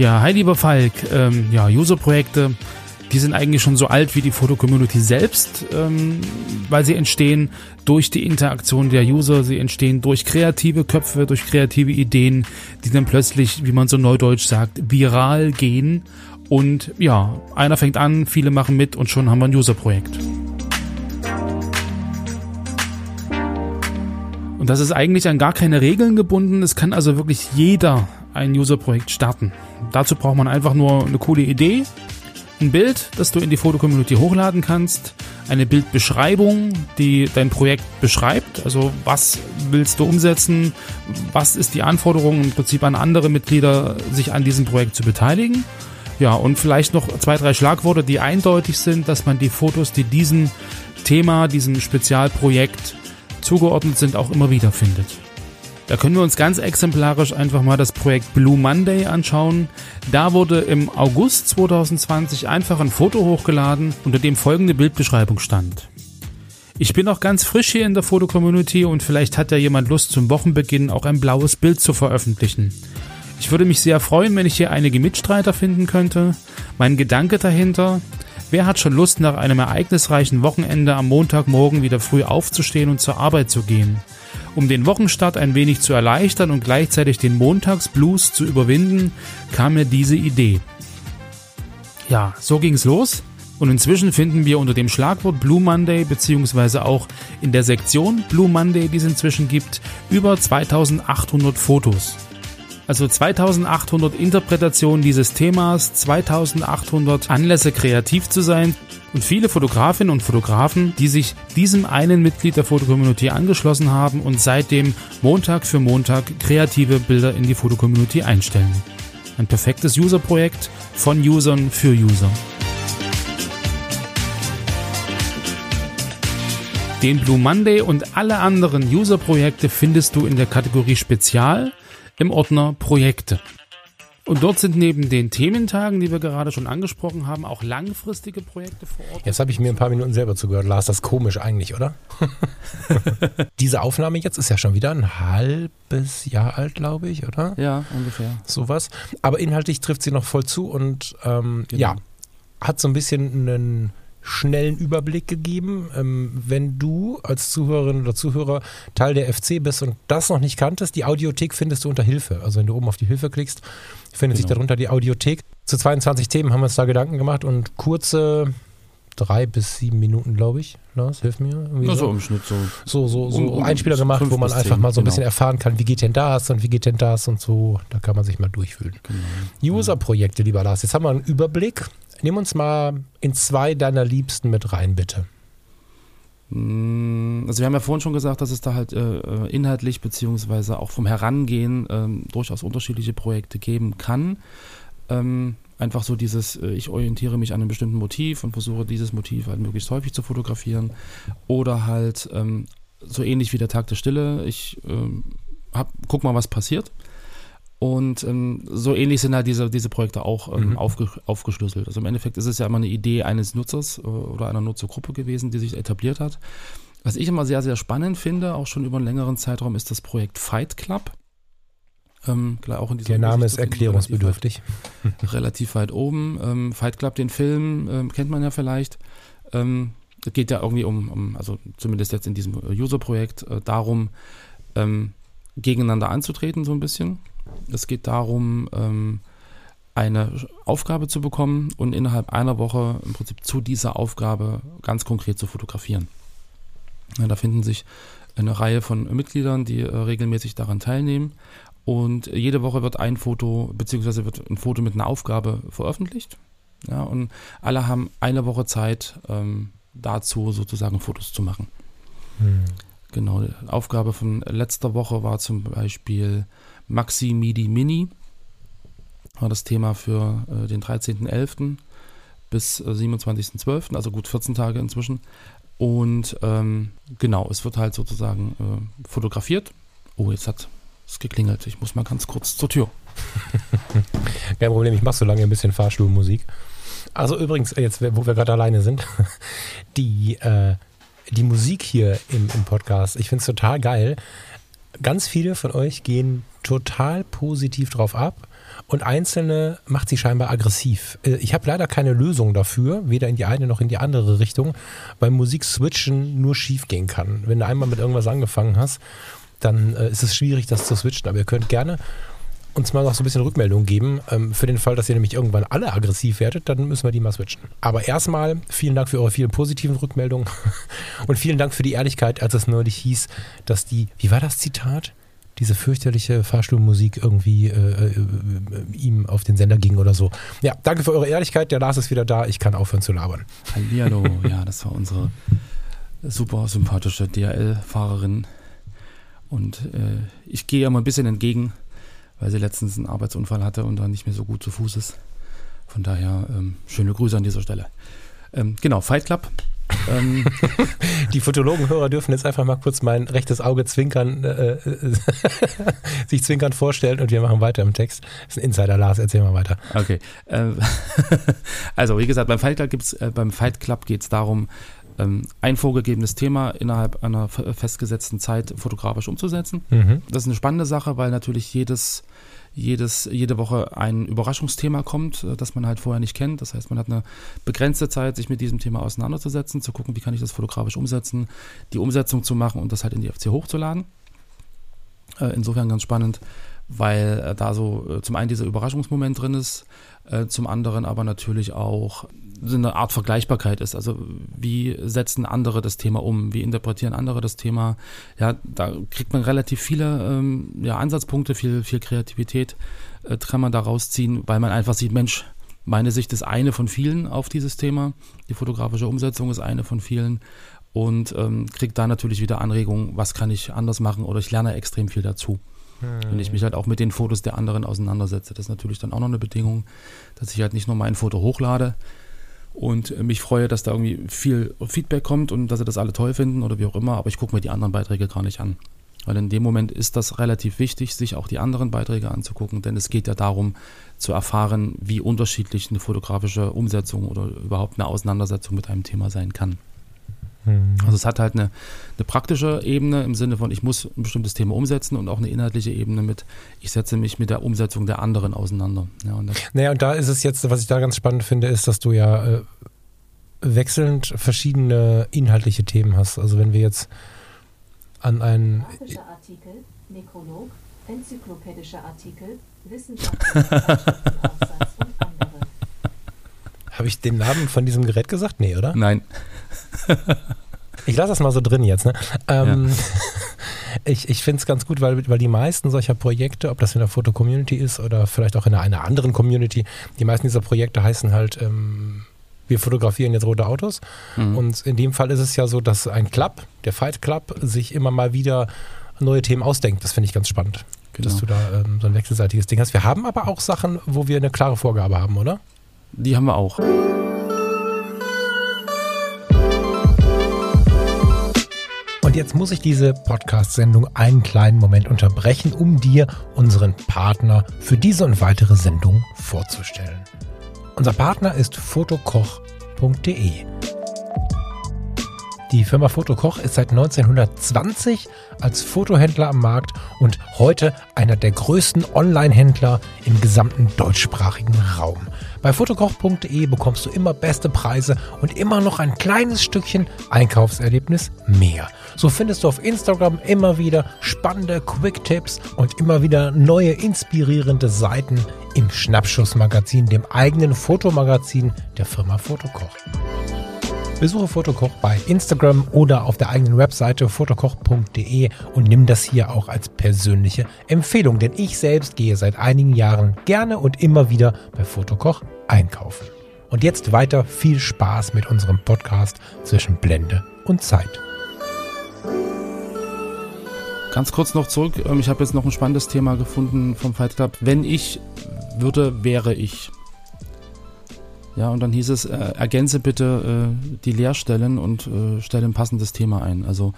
Ja, hi lieber Falk. Ähm, ja, User-Projekte die sind eigentlich schon so alt wie die Foto-Community selbst, ähm, weil sie entstehen durch die Interaktion der User, sie entstehen durch kreative Köpfe, durch kreative Ideen, die dann plötzlich, wie man so neudeutsch sagt, viral gehen. Und ja, einer fängt an, viele machen mit und schon haben wir ein User-Projekt. Und das ist eigentlich an gar keine Regeln gebunden. Es kann also wirklich jeder ein User-Projekt starten. Dazu braucht man einfach nur eine coole Idee, ein Bild, das du in die Foto-Community hochladen kannst, eine Bildbeschreibung, die dein Projekt beschreibt, also was willst du umsetzen, was ist die Anforderung im Prinzip an andere Mitglieder, sich an diesem Projekt zu beteiligen. Ja, und vielleicht noch zwei, drei Schlagworte, die eindeutig sind, dass man die Fotos, die diesem Thema, diesem Spezialprojekt zugeordnet sind, auch immer wieder findet. Da können wir uns ganz exemplarisch einfach mal das Projekt Blue Monday anschauen. Da wurde im August 2020 einfach ein Foto hochgeladen, unter dem folgende Bildbeschreibung stand. Ich bin auch ganz frisch hier in der Fotocommunity und vielleicht hat ja jemand Lust zum Wochenbeginn auch ein blaues Bild zu veröffentlichen. Ich würde mich sehr freuen, wenn ich hier einige Mitstreiter finden könnte. Mein Gedanke dahinter, wer hat schon Lust nach einem ereignisreichen Wochenende am Montagmorgen wieder früh aufzustehen und zur Arbeit zu gehen? Um den Wochenstart ein wenig zu erleichtern und gleichzeitig den Montagsblues zu überwinden, kam mir diese Idee. Ja, so ging's los. Und inzwischen finden wir unter dem Schlagwort Blue Monday beziehungsweise auch in der Sektion Blue Monday, die es inzwischen gibt, über 2800 Fotos. Also 2800 Interpretationen dieses Themas, 2800 Anlässe kreativ zu sein, und viele Fotografinnen und Fotografen, die sich diesem einen Mitglied der Fotocommunity angeschlossen haben und seitdem Montag für Montag kreative Bilder in die Fotocommunity einstellen. Ein perfektes User-Projekt von Usern für User. Den Blue Monday und alle anderen User-Projekte findest du in der Kategorie Spezial im Ordner Projekte. Und dort sind neben den Thementagen, die wir gerade schon angesprochen haben, auch langfristige Projekte vor Ort. Jetzt habe ich mir ein paar Minuten selber zugehört. Lars, das ist komisch eigentlich, oder? Diese Aufnahme jetzt ist ja schon wieder ein halbes Jahr alt, glaube ich, oder? Ja, ungefähr. Sowas. Aber inhaltlich trifft sie noch voll zu und ähm, genau. ja, hat so ein bisschen einen schnellen Überblick gegeben. Ähm, wenn du als Zuhörerin oder Zuhörer Teil der FC bist und das noch nicht kanntest, die Audiothek findest du unter Hilfe. Also wenn du oben auf die Hilfe klickst, findet genau. sich darunter die Audiothek. Zu 22 Themen haben wir uns da Gedanken gemacht und kurze drei bis sieben Minuten, glaube ich. Lars, hilf mir. Irgendwie so. so im Schnitt so. So, so, so um, um Einspieler gemacht, wo man einfach 10, mal so ein genau. bisschen erfahren kann, wie geht denn das und wie geht denn das und so. Da kann man sich mal durchfühlen. Genau. User-Projekte, lieber Lars. Jetzt haben wir einen Überblick. Nimm uns mal in zwei deiner Liebsten mit rein, bitte. Mm, also wir haben ja vorhin schon gesagt, dass es da halt äh, äh, inhaltlich beziehungsweise auch vom Herangehen ähm, durchaus unterschiedliche Projekte geben kann. Ähm, einfach so dieses, äh, ich orientiere mich an einem bestimmten Motiv und versuche dieses Motiv halt möglichst häufig zu fotografieren. Oder halt ähm, so ähnlich wie der Tag der Stille, ich ähm, hab, guck mal, was passiert. Und ähm, so ähnlich sind halt diese, diese Projekte auch ähm, mhm. aufge, aufgeschlüsselt. Also im Endeffekt ist es ja immer eine Idee eines Nutzers äh, oder einer Nutzergruppe gewesen, die sich etabliert hat. Was ich immer sehr, sehr spannend finde, auch schon über einen längeren Zeitraum, ist das Projekt Fight Club. Ähm, klar, auch in Der Name ist erklärungsbedürftig. Relativ weit, relativ weit oben. Ähm, Fight Club, den Film, ähm, kennt man ja vielleicht. Ähm, es geht ja irgendwie um, um, also zumindest jetzt in diesem User-Projekt, äh, darum, ähm, gegeneinander anzutreten, so ein bisschen. Es geht darum, ähm, eine Aufgabe zu bekommen und innerhalb einer Woche im Prinzip zu dieser Aufgabe ganz konkret zu fotografieren. Ja, da finden sich eine Reihe von Mitgliedern, die äh, regelmäßig daran teilnehmen. Und jede Woche wird ein Foto, beziehungsweise wird ein Foto mit einer Aufgabe veröffentlicht. Ja, und alle haben eine Woche Zeit, ähm, dazu sozusagen Fotos zu machen. Hm. Genau, die Aufgabe von letzter Woche war zum Beispiel Maxi Midi Mini war das Thema für äh, den 13.11. bis äh, 27.12., also gut 14 Tage inzwischen. Und ähm, genau, es wird halt sozusagen äh, fotografiert. Oh, jetzt hat es geklingelt. Ich muss mal ganz kurz zur Tür. Kein Problem, ich mache so lange ein bisschen Fahrstuhlmusik. Also übrigens, jetzt, wo wir gerade alleine sind, die, äh, die Musik hier im, im Podcast, ich finde es total geil. Ganz viele von euch gehen total positiv drauf ab und einzelne macht sie scheinbar aggressiv. Äh, ich habe leider keine Lösung dafür, weder in die eine noch in die andere Richtung, weil Musik switchen nur schief gehen kann. Wenn du einmal mit irgendwas angefangen hast, dann äh, ist es schwierig, das zu switchen. Aber ihr könnt gerne uns mal noch so ein bisschen Rückmeldung geben. Ähm, für den Fall, dass ihr nämlich irgendwann alle aggressiv werdet, dann müssen wir die mal switchen. Aber erstmal vielen Dank für eure vielen positiven Rückmeldungen und vielen Dank für die Ehrlichkeit, als es neulich hieß, dass die, wie war das Zitat? Diese fürchterliche Fahrstuhlmusik irgendwie äh, äh, ihm auf den Sender ging oder so. Ja, danke für eure Ehrlichkeit. Der Lars ist wieder da. Ich kann aufhören zu labern. Hallihallo. ja, das war unsere super sympathische DHL-Fahrerin. Und äh, ich gehe ihr mal ein bisschen entgegen, weil sie letztens einen Arbeitsunfall hatte und da nicht mehr so gut zu Fuß ist. Von daher ähm, schöne Grüße an dieser Stelle. Ähm, genau, Fight Club ähm, die Fotologenhörer dürfen jetzt einfach mal kurz mein rechtes Auge zwinkern, äh, äh, sich zwinkern vorstellen und wir machen weiter im Text. Das ist ein Insider, Lars, erzähl mal weiter. Okay. Ähm, also, wie gesagt, beim Fight Club, gibt's, äh, beim Fight Club geht es darum, ein vorgegebenes Thema innerhalb einer festgesetzten Zeit fotografisch umzusetzen. Mhm. Das ist eine spannende Sache, weil natürlich jedes jedes, jede Woche ein Überraschungsthema kommt, äh, das man halt vorher nicht kennt. Das heißt, man hat eine begrenzte Zeit, sich mit diesem Thema auseinanderzusetzen, zu gucken, wie kann ich das fotografisch umsetzen, die Umsetzung zu machen und das halt in die FC hochzuladen. Äh, insofern ganz spannend, weil äh, da so zum einen dieser Überraschungsmoment drin ist, zum anderen aber natürlich auch so eine Art Vergleichbarkeit ist. Also wie setzen andere das Thema um? Wie interpretieren andere das Thema? Ja, da kriegt man relativ viele ähm, ja, Ansatzpunkte, viel, viel Kreativität äh, kann man da rausziehen, weil man einfach sieht, Mensch, meine Sicht ist eine von vielen auf dieses Thema. Die fotografische Umsetzung ist eine von vielen und ähm, kriegt da natürlich wieder Anregungen, was kann ich anders machen oder ich lerne extrem viel dazu. Wenn ich mich halt auch mit den Fotos der anderen auseinandersetze. Das ist natürlich dann auch noch eine Bedingung, dass ich halt nicht nur mein Foto hochlade, und mich freue, dass da irgendwie viel Feedback kommt und dass sie das alle toll finden oder wie auch immer, aber ich gucke mir die anderen Beiträge gar nicht an. Weil in dem Moment ist das relativ wichtig, sich auch die anderen Beiträge anzugucken, denn es geht ja darum zu erfahren, wie unterschiedlich eine fotografische Umsetzung oder überhaupt eine Auseinandersetzung mit einem Thema sein kann. Mhm. Also es hat halt eine, eine, praktische Ebene im Sinne von, ich muss ein bestimmtes Thema umsetzen und auch eine inhaltliche Ebene mit, ich setze mich mit der Umsetzung der anderen auseinander. Ja, und naja, und da ist es jetzt, was ich da ganz spannend finde, ist, dass du ja äh, wechselnd verschiedene inhaltliche Themen hast. Also wenn wir jetzt an einen... Artikel, Nekrolog, enzyklopädische Artikel, wissenschaftliche und andere. Habe ich den Namen von diesem Gerät gesagt? Nee, oder? Nein. Ich lasse das mal so drin jetzt. Ne? Ähm, ja. Ich, ich finde es ganz gut, weil, weil die meisten solcher Projekte, ob das in der Foto-Community ist oder vielleicht auch in einer, einer anderen Community, die meisten dieser Projekte heißen halt, ähm, wir fotografieren jetzt rote Autos. Mhm. Und in dem Fall ist es ja so, dass ein Club, der Fight Club, sich immer mal wieder neue Themen ausdenkt. Das finde ich ganz spannend, genau. dass du da ähm, so ein wechselseitiges Ding hast. Wir haben aber auch Sachen, wo wir eine klare Vorgabe haben, oder? Die haben wir auch. Und jetzt muss ich diese Podcast-Sendung einen kleinen Moment unterbrechen, um dir unseren Partner für diese und weitere Sendung vorzustellen. Unser Partner ist fotokoch.de. Die Firma Fotokoch ist seit 1920 als Fotohändler am Markt und heute einer der größten Online-Händler im gesamten deutschsprachigen Raum. Bei fotokoch.de bekommst du immer beste Preise und immer noch ein kleines Stückchen Einkaufserlebnis mehr. So findest du auf Instagram immer wieder spannende Quick-Tipps und immer wieder neue inspirierende Seiten im Schnappschussmagazin, dem eigenen Fotomagazin der Firma Fotokoch. Besuche Fotokoch bei Instagram oder auf der eigenen Webseite fotokoch.de und nimm das hier auch als persönliche Empfehlung, denn ich selbst gehe seit einigen Jahren gerne und immer wieder bei Fotokoch einkaufen. Und jetzt weiter viel Spaß mit unserem Podcast zwischen Blende und Zeit. Ganz kurz noch zurück. Ähm, ich habe jetzt noch ein spannendes Thema gefunden vom Fight Club. Wenn ich würde, wäre ich. Ja, und dann hieß es, äh, ergänze bitte äh, die Leerstellen und äh, stelle ein passendes Thema ein. Also,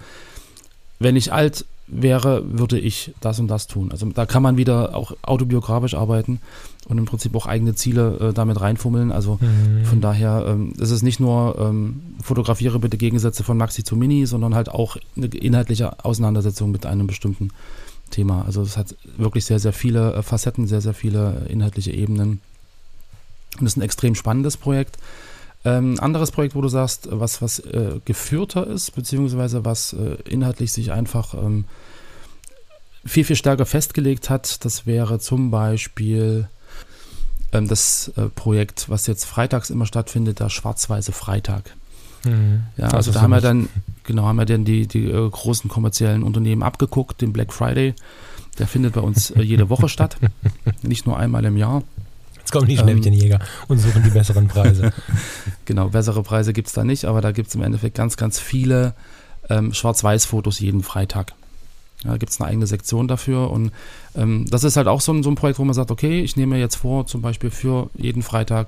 wenn ich alt wäre, würde ich das und das tun. Also da kann man wieder auch autobiografisch arbeiten und im Prinzip auch eigene Ziele äh, damit reinfummeln. Also mhm. von daher ähm, ist es nicht nur ähm, fotografiere bitte Gegensätze von Maxi zu Mini, sondern halt auch eine inhaltliche Auseinandersetzung mit einem bestimmten Thema. Also es hat wirklich sehr, sehr viele äh, Facetten, sehr, sehr viele inhaltliche Ebenen. Und es ist ein extrem spannendes Projekt. Ähm, anderes Projekt, wo du sagst, was, was äh, geführter ist, beziehungsweise was äh, inhaltlich sich einfach ähm, viel, viel stärker festgelegt hat, das wäre zum Beispiel ähm, das äh, Projekt, was jetzt freitags immer stattfindet, der Schwarz-Weiße Freitag. Mhm. Ja, also da haben wir dann, genau, haben wir dann die, die äh, großen kommerziellen Unternehmen abgeguckt, den Black Friday. Der findet bei uns äh, jede Woche statt, nicht nur einmal im Jahr. Kommen die Schnäppchenjäger ähm, und suchen die besseren Preise. genau, bessere Preise gibt es da nicht, aber da gibt es im Endeffekt ganz, ganz viele ähm, Schwarz-Weiß-Fotos jeden Freitag. Ja, da gibt es eine eigene Sektion dafür und ähm, das ist halt auch so ein, so ein Projekt, wo man sagt, okay, ich nehme mir jetzt vor, zum Beispiel für jeden Freitag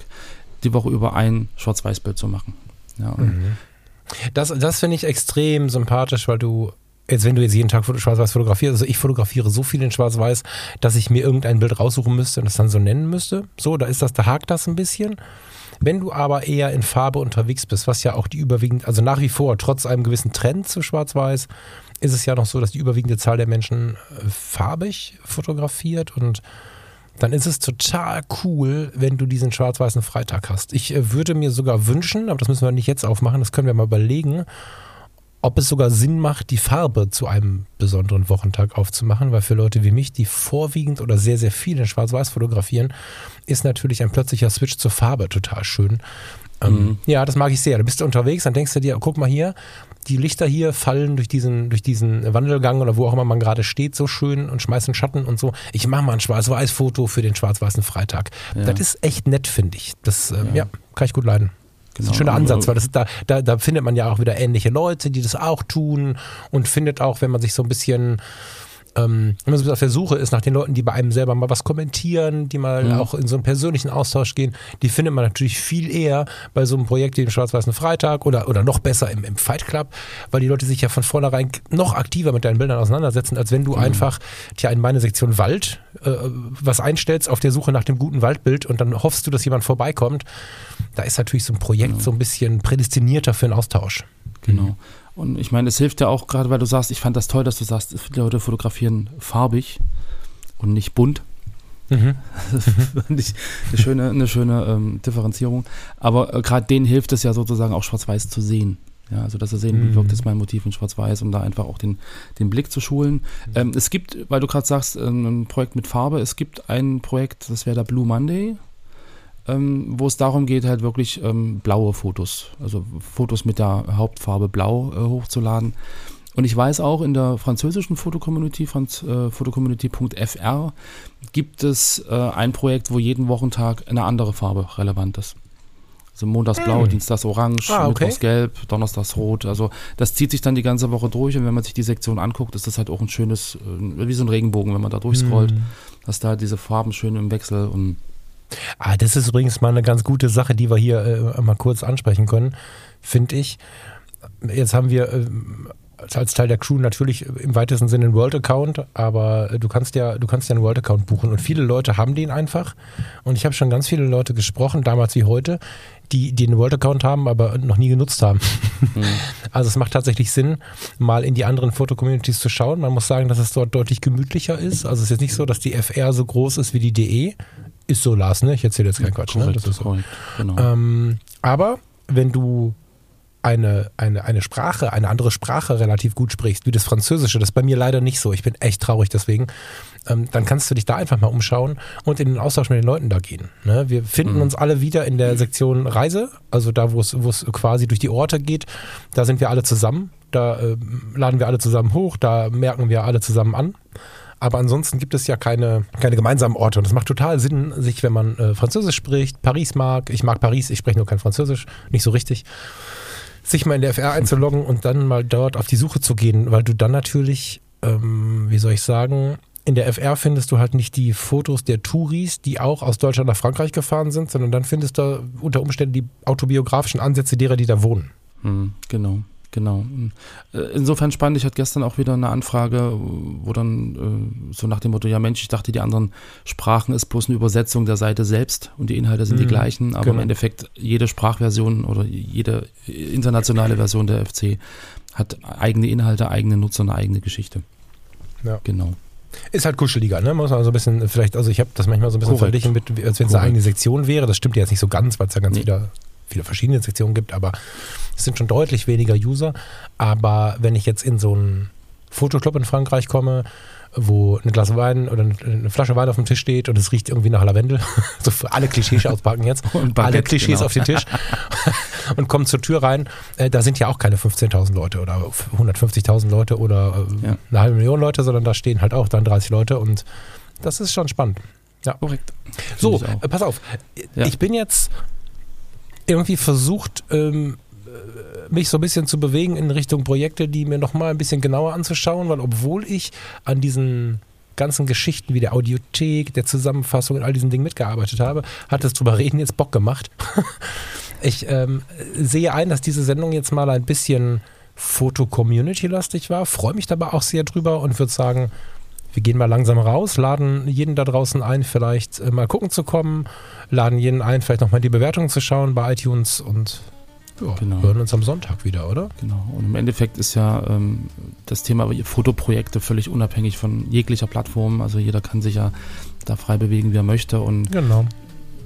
die Woche über ein Schwarz-Weiß-Bild zu machen. Ja, mhm. Das, das finde ich extrem sympathisch, weil du Jetzt, wenn du jetzt jeden Tag schwarz-weiß fotografierst, also ich fotografiere so viel in schwarz-weiß, dass ich mir irgendein Bild raussuchen müsste und das dann so nennen müsste. So, da ist das, da hakt das ein bisschen. Wenn du aber eher in Farbe unterwegs bist, was ja auch die überwiegend, also nach wie vor, trotz einem gewissen Trend zu schwarz-weiß, ist es ja noch so, dass die überwiegende Zahl der Menschen äh, farbig fotografiert und dann ist es total cool, wenn du diesen schwarz-weißen Freitag hast. Ich äh, würde mir sogar wünschen, aber das müssen wir nicht jetzt aufmachen, das können wir mal überlegen, ob es sogar Sinn macht, die Farbe zu einem besonderen Wochentag aufzumachen, weil für Leute wie mich, die vorwiegend oder sehr, sehr viel in Schwarz-Weiß fotografieren, ist natürlich ein plötzlicher Switch zur Farbe total schön. Ähm, mhm. ja, das mag ich sehr. Du bist unterwegs, dann denkst du dir, guck mal hier, die Lichter hier fallen durch diesen, durch diesen Wandelgang oder wo auch immer man gerade steht, so schön und schmeißen Schatten und so. Ich mache mal ein Schwarz-Weiß-Foto für den schwarz-weißen Freitag. Ja. Das ist echt nett, finde ich. Das ähm, ja. ja, kann ich gut leiden. Genau. Das ist ein schöner Ansatz, weil das da, da, da findet man ja auch wieder ähnliche Leute, die das auch tun und findet auch, wenn man sich so ein bisschen ähm, wenn man so auf der Suche ist nach den Leuten, die bei einem selber mal was kommentieren, die mal mhm. auch in so einen persönlichen Austausch gehen, die findet man natürlich viel eher bei so einem Projekt wie dem Schwarz-Weißen Freitag oder, oder noch besser im, im Fight Club, weil die Leute sich ja von vornherein noch aktiver mit deinen Bildern auseinandersetzen, als wenn du mhm. einfach tja, in meine Sektion Wald äh, was einstellst auf der Suche nach dem guten Waldbild und dann hoffst du, dass jemand vorbeikommt. Da ist natürlich so ein Projekt genau. so ein bisschen prädestinierter für einen Austausch. Genau. Und ich meine, es hilft ja auch gerade, weil du sagst, ich fand das toll, dass du sagst, viele Leute fotografieren farbig und nicht bunt. Mhm. Das fand ich eine schöne, eine schöne ähm, Differenzierung. Aber äh, gerade denen hilft es ja sozusagen auch schwarz-weiß zu sehen. Ja, also dass sie sehen, wie wirkt mhm. jetzt mein Motiv in Schwarz-Weiß, um da einfach auch den, den Blick zu schulen. Mhm. Ähm, es gibt, weil du gerade sagst, ähm, ein Projekt mit Farbe, es gibt ein Projekt, das wäre der Blue Monday. Ähm, wo es darum geht, halt wirklich ähm, blaue Fotos, also Fotos mit der Hauptfarbe blau äh, hochzuladen. Und ich weiß auch, in der französischen Fotocommunity, Franz, äh, fotocommunity.fr, gibt es äh, ein Projekt, wo jeden Wochentag eine andere Farbe relevant ist. Also montags blau, hm. dienstags orange, ah, okay. mittwochs gelb, donnerstags rot. Also das zieht sich dann die ganze Woche durch und wenn man sich die Sektion anguckt, ist das halt auch ein schönes, äh, wie so ein Regenbogen, wenn man da durchscrollt, hm. dass da diese Farben schön im Wechsel und Ah, das ist übrigens mal eine ganz gute Sache, die wir hier äh, mal kurz ansprechen können, finde ich. Jetzt haben wir äh, als Teil der Crew natürlich im weitesten Sinne einen World-Account, aber du kannst ja, du kannst ja einen World-Account buchen und viele Leute haben den einfach. Und ich habe schon ganz viele Leute gesprochen, damals wie heute, die, die einen World-Account haben, aber noch nie genutzt haben. Mhm. Also es macht tatsächlich Sinn, mal in die anderen Foto-Communities zu schauen. Man muss sagen, dass es dort deutlich gemütlicher ist. Also es ist jetzt nicht so, dass die FR so groß ist wie die DE. Ist so, Lars, ne? Ich erzähle jetzt keinen Quatsch, ne? Das ist so. Genau. Ähm, aber wenn du eine, eine, eine Sprache, eine andere Sprache relativ gut sprichst, wie das Französische, das ist bei mir leider nicht so. Ich bin echt traurig deswegen. Ähm, dann kannst du dich da einfach mal umschauen und in den Austausch mit den Leuten da gehen. Ne? Wir finden mhm. uns alle wieder in der Sektion Reise, also da, wo es, wo es quasi durch die Orte geht. Da sind wir alle zusammen. Da äh, laden wir alle zusammen hoch, da merken wir alle zusammen an. Aber ansonsten gibt es ja keine, keine gemeinsamen Orte. Und es macht total Sinn, sich, wenn man äh, Französisch spricht, Paris mag, ich mag Paris, ich spreche nur kein Französisch, nicht so richtig sich mal in der FR einzuloggen und dann mal dort auf die Suche zu gehen, weil du dann natürlich, ähm, wie soll ich sagen, in der FR findest du halt nicht die Fotos der Touris, die auch aus Deutschland nach Frankreich gefahren sind, sondern dann findest du unter Umständen die autobiografischen Ansätze derer, die da wohnen. Hm, genau. Genau. Äh, insofern spannend, ich hatte gestern auch wieder eine Anfrage, wo dann äh, so nach dem Motto, ja Mensch, ich dachte, die anderen Sprachen ist bloß eine Übersetzung der Seite selbst und die Inhalte sind mhm, die gleichen, aber genau. im Endeffekt jede Sprachversion oder jede internationale Version der FC hat eigene Inhalte, eigene Nutzer, eine eigene Geschichte. Ja. Genau. Ist halt kuscheliger, ne? Muss man so ein bisschen, vielleicht, also ich habe das manchmal so ein bisschen Korrekt. verglichen mit, als wenn es eine eigene Sektion wäre. Das stimmt ja jetzt nicht so ganz, weil es ja ganz nee. wieder viele verschiedene Sektionen gibt, aber es sind schon deutlich weniger User. Aber wenn ich jetzt in so einen Fotoclub in Frankreich komme, wo ein Glas Wein oder eine Flasche Wein auf dem Tisch steht und es riecht irgendwie nach Lavendel. so für alle Klischees auspacken jetzt. Baguette, alle Klischees genau. auf den Tisch. und kommen zur Tür rein. Äh, da sind ja auch keine 15.000 Leute oder 150.000 Leute oder äh, ja. eine halbe Million Leute, sondern da stehen halt auch dann 30 Leute und das ist schon spannend. Ja, korrekt. So, äh, pass auf. Ja. Ich bin jetzt irgendwie versucht, ähm, äh, mich so ein bisschen zu bewegen in Richtung Projekte, die mir nochmal ein bisschen genauer anzuschauen, weil obwohl ich an diesen ganzen Geschichten wie der Audiothek, der Zusammenfassung und all diesen Dingen mitgearbeitet habe, hat das drüber reden jetzt Bock gemacht. ich ähm, sehe ein, dass diese Sendung jetzt mal ein bisschen Foto-Community-lastig war, freue mich dabei auch sehr drüber und würde sagen, wir gehen mal langsam raus, laden jeden da draußen ein, vielleicht äh, mal gucken zu kommen, laden jeden ein, vielleicht nochmal die Bewertungen zu schauen bei iTunes und ja, genau. hören uns am Sonntag wieder, oder? Genau. Und im Endeffekt ist ja ähm, das Thema Fotoprojekte völlig unabhängig von jeglicher Plattform. Also jeder kann sich ja da frei bewegen, wie er möchte. Und genau.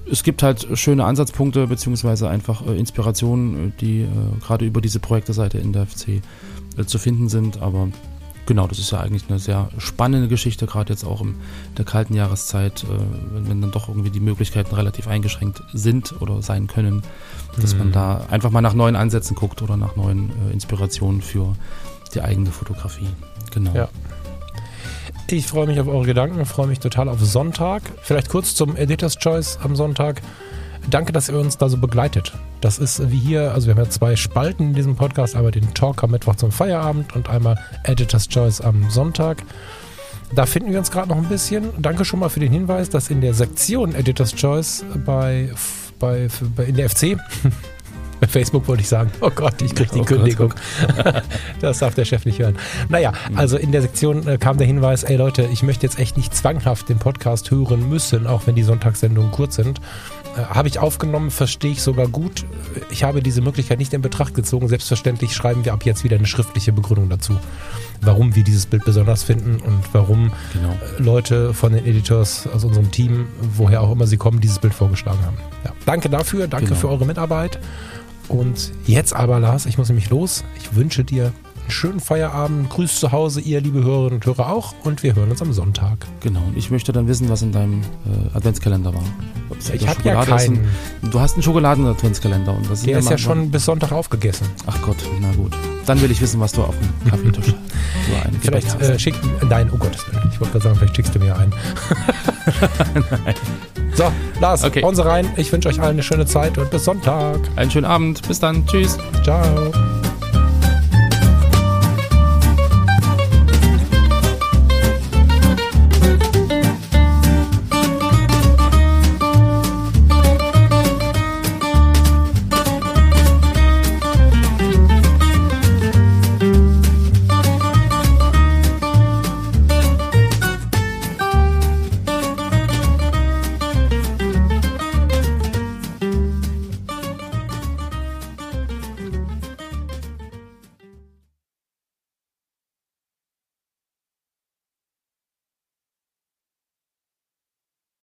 es gibt halt schöne Ansatzpunkte beziehungsweise einfach äh, Inspirationen, die äh, gerade über diese Projekteseite in der FC äh, zu finden sind. Aber genau, das ist ja eigentlich eine sehr spannende Geschichte, gerade jetzt auch in der kalten Jahreszeit, äh, wenn, wenn, dann doch irgendwie die Möglichkeiten relativ eingeschränkt sind oder sein können, dass mhm. man da einfach mal nach neuen Ansätzen guckt oder nach neuen äh, Inspirationen für die eigene Fotografie. Genau. Ja. Ich freue mich auf eure Gedanken, freue mich total auf Sonntag. Vielleicht kurz zum Editor's Choice am Sonntag. Danke, dass ihr uns da so begleitet. Das ist wie hier, also wir haben ja zwei Spalten in diesem Podcast, einmal den Talk am Mittwoch zum Feierabend und einmal Editor's Choice am Sonntag. Da finden wir uns gerade noch ein bisschen. Danke schon mal für den Hinweis, dass in der Sektion Editor's Choice bei, bei, bei in der FC bei Facebook wollte ich sagen. Oh Gott, ich kriege die oh Kündigung. das darf der Chef nicht hören. Naja, also in der Sektion äh, kam der Hinweis, ey Leute, ich möchte jetzt echt nicht zwanghaft den Podcast hören müssen, auch wenn die Sonntagssendungen kurz sind. Äh, habe ich aufgenommen, verstehe ich sogar gut. Ich habe diese Möglichkeit nicht in Betracht gezogen. Selbstverständlich schreiben wir ab jetzt wieder eine schriftliche Begründung dazu, warum wir dieses Bild besonders finden und warum genau. Äh, Leute von den Editors aus unserem Team, woher auch immer sie kommen, dieses Bild vorgeschlagen haben. Ja. Danke dafür, danke genau. für eure Mitarbeit. Und jetzt aber, Lars, ich muss nämlich los. Ich wünsche dir einen schönen Feierabend. Grüß zu Hause, ihr liebe Hörerinnen und Hörer auch. Und wir hören uns am Sonntag. Genau. Und ich möchte dann wissen, was in deinem äh, Adventskalender war. Ob's Ich habe ja keinen. ein- Du hast einen Schokoladen-Adventskalender. und das sind Der ist ja schon bis Sonntag aufgegessen. Ach Gott, na gut. Dann will ich wissen, was du auf dem Kaffeetisch so ein Vielleicht hast. äh, schickt. Nein, oh Willen. Ich wollte gerade sagen, vielleicht schickst du mir einen. So, Lars, Okay. hauen Sie rein. Ich wünsche euch allen eine schöne Zeit und bis Sonntag. Einen schönen Abend. Bis dann. Tschüss. Ciao.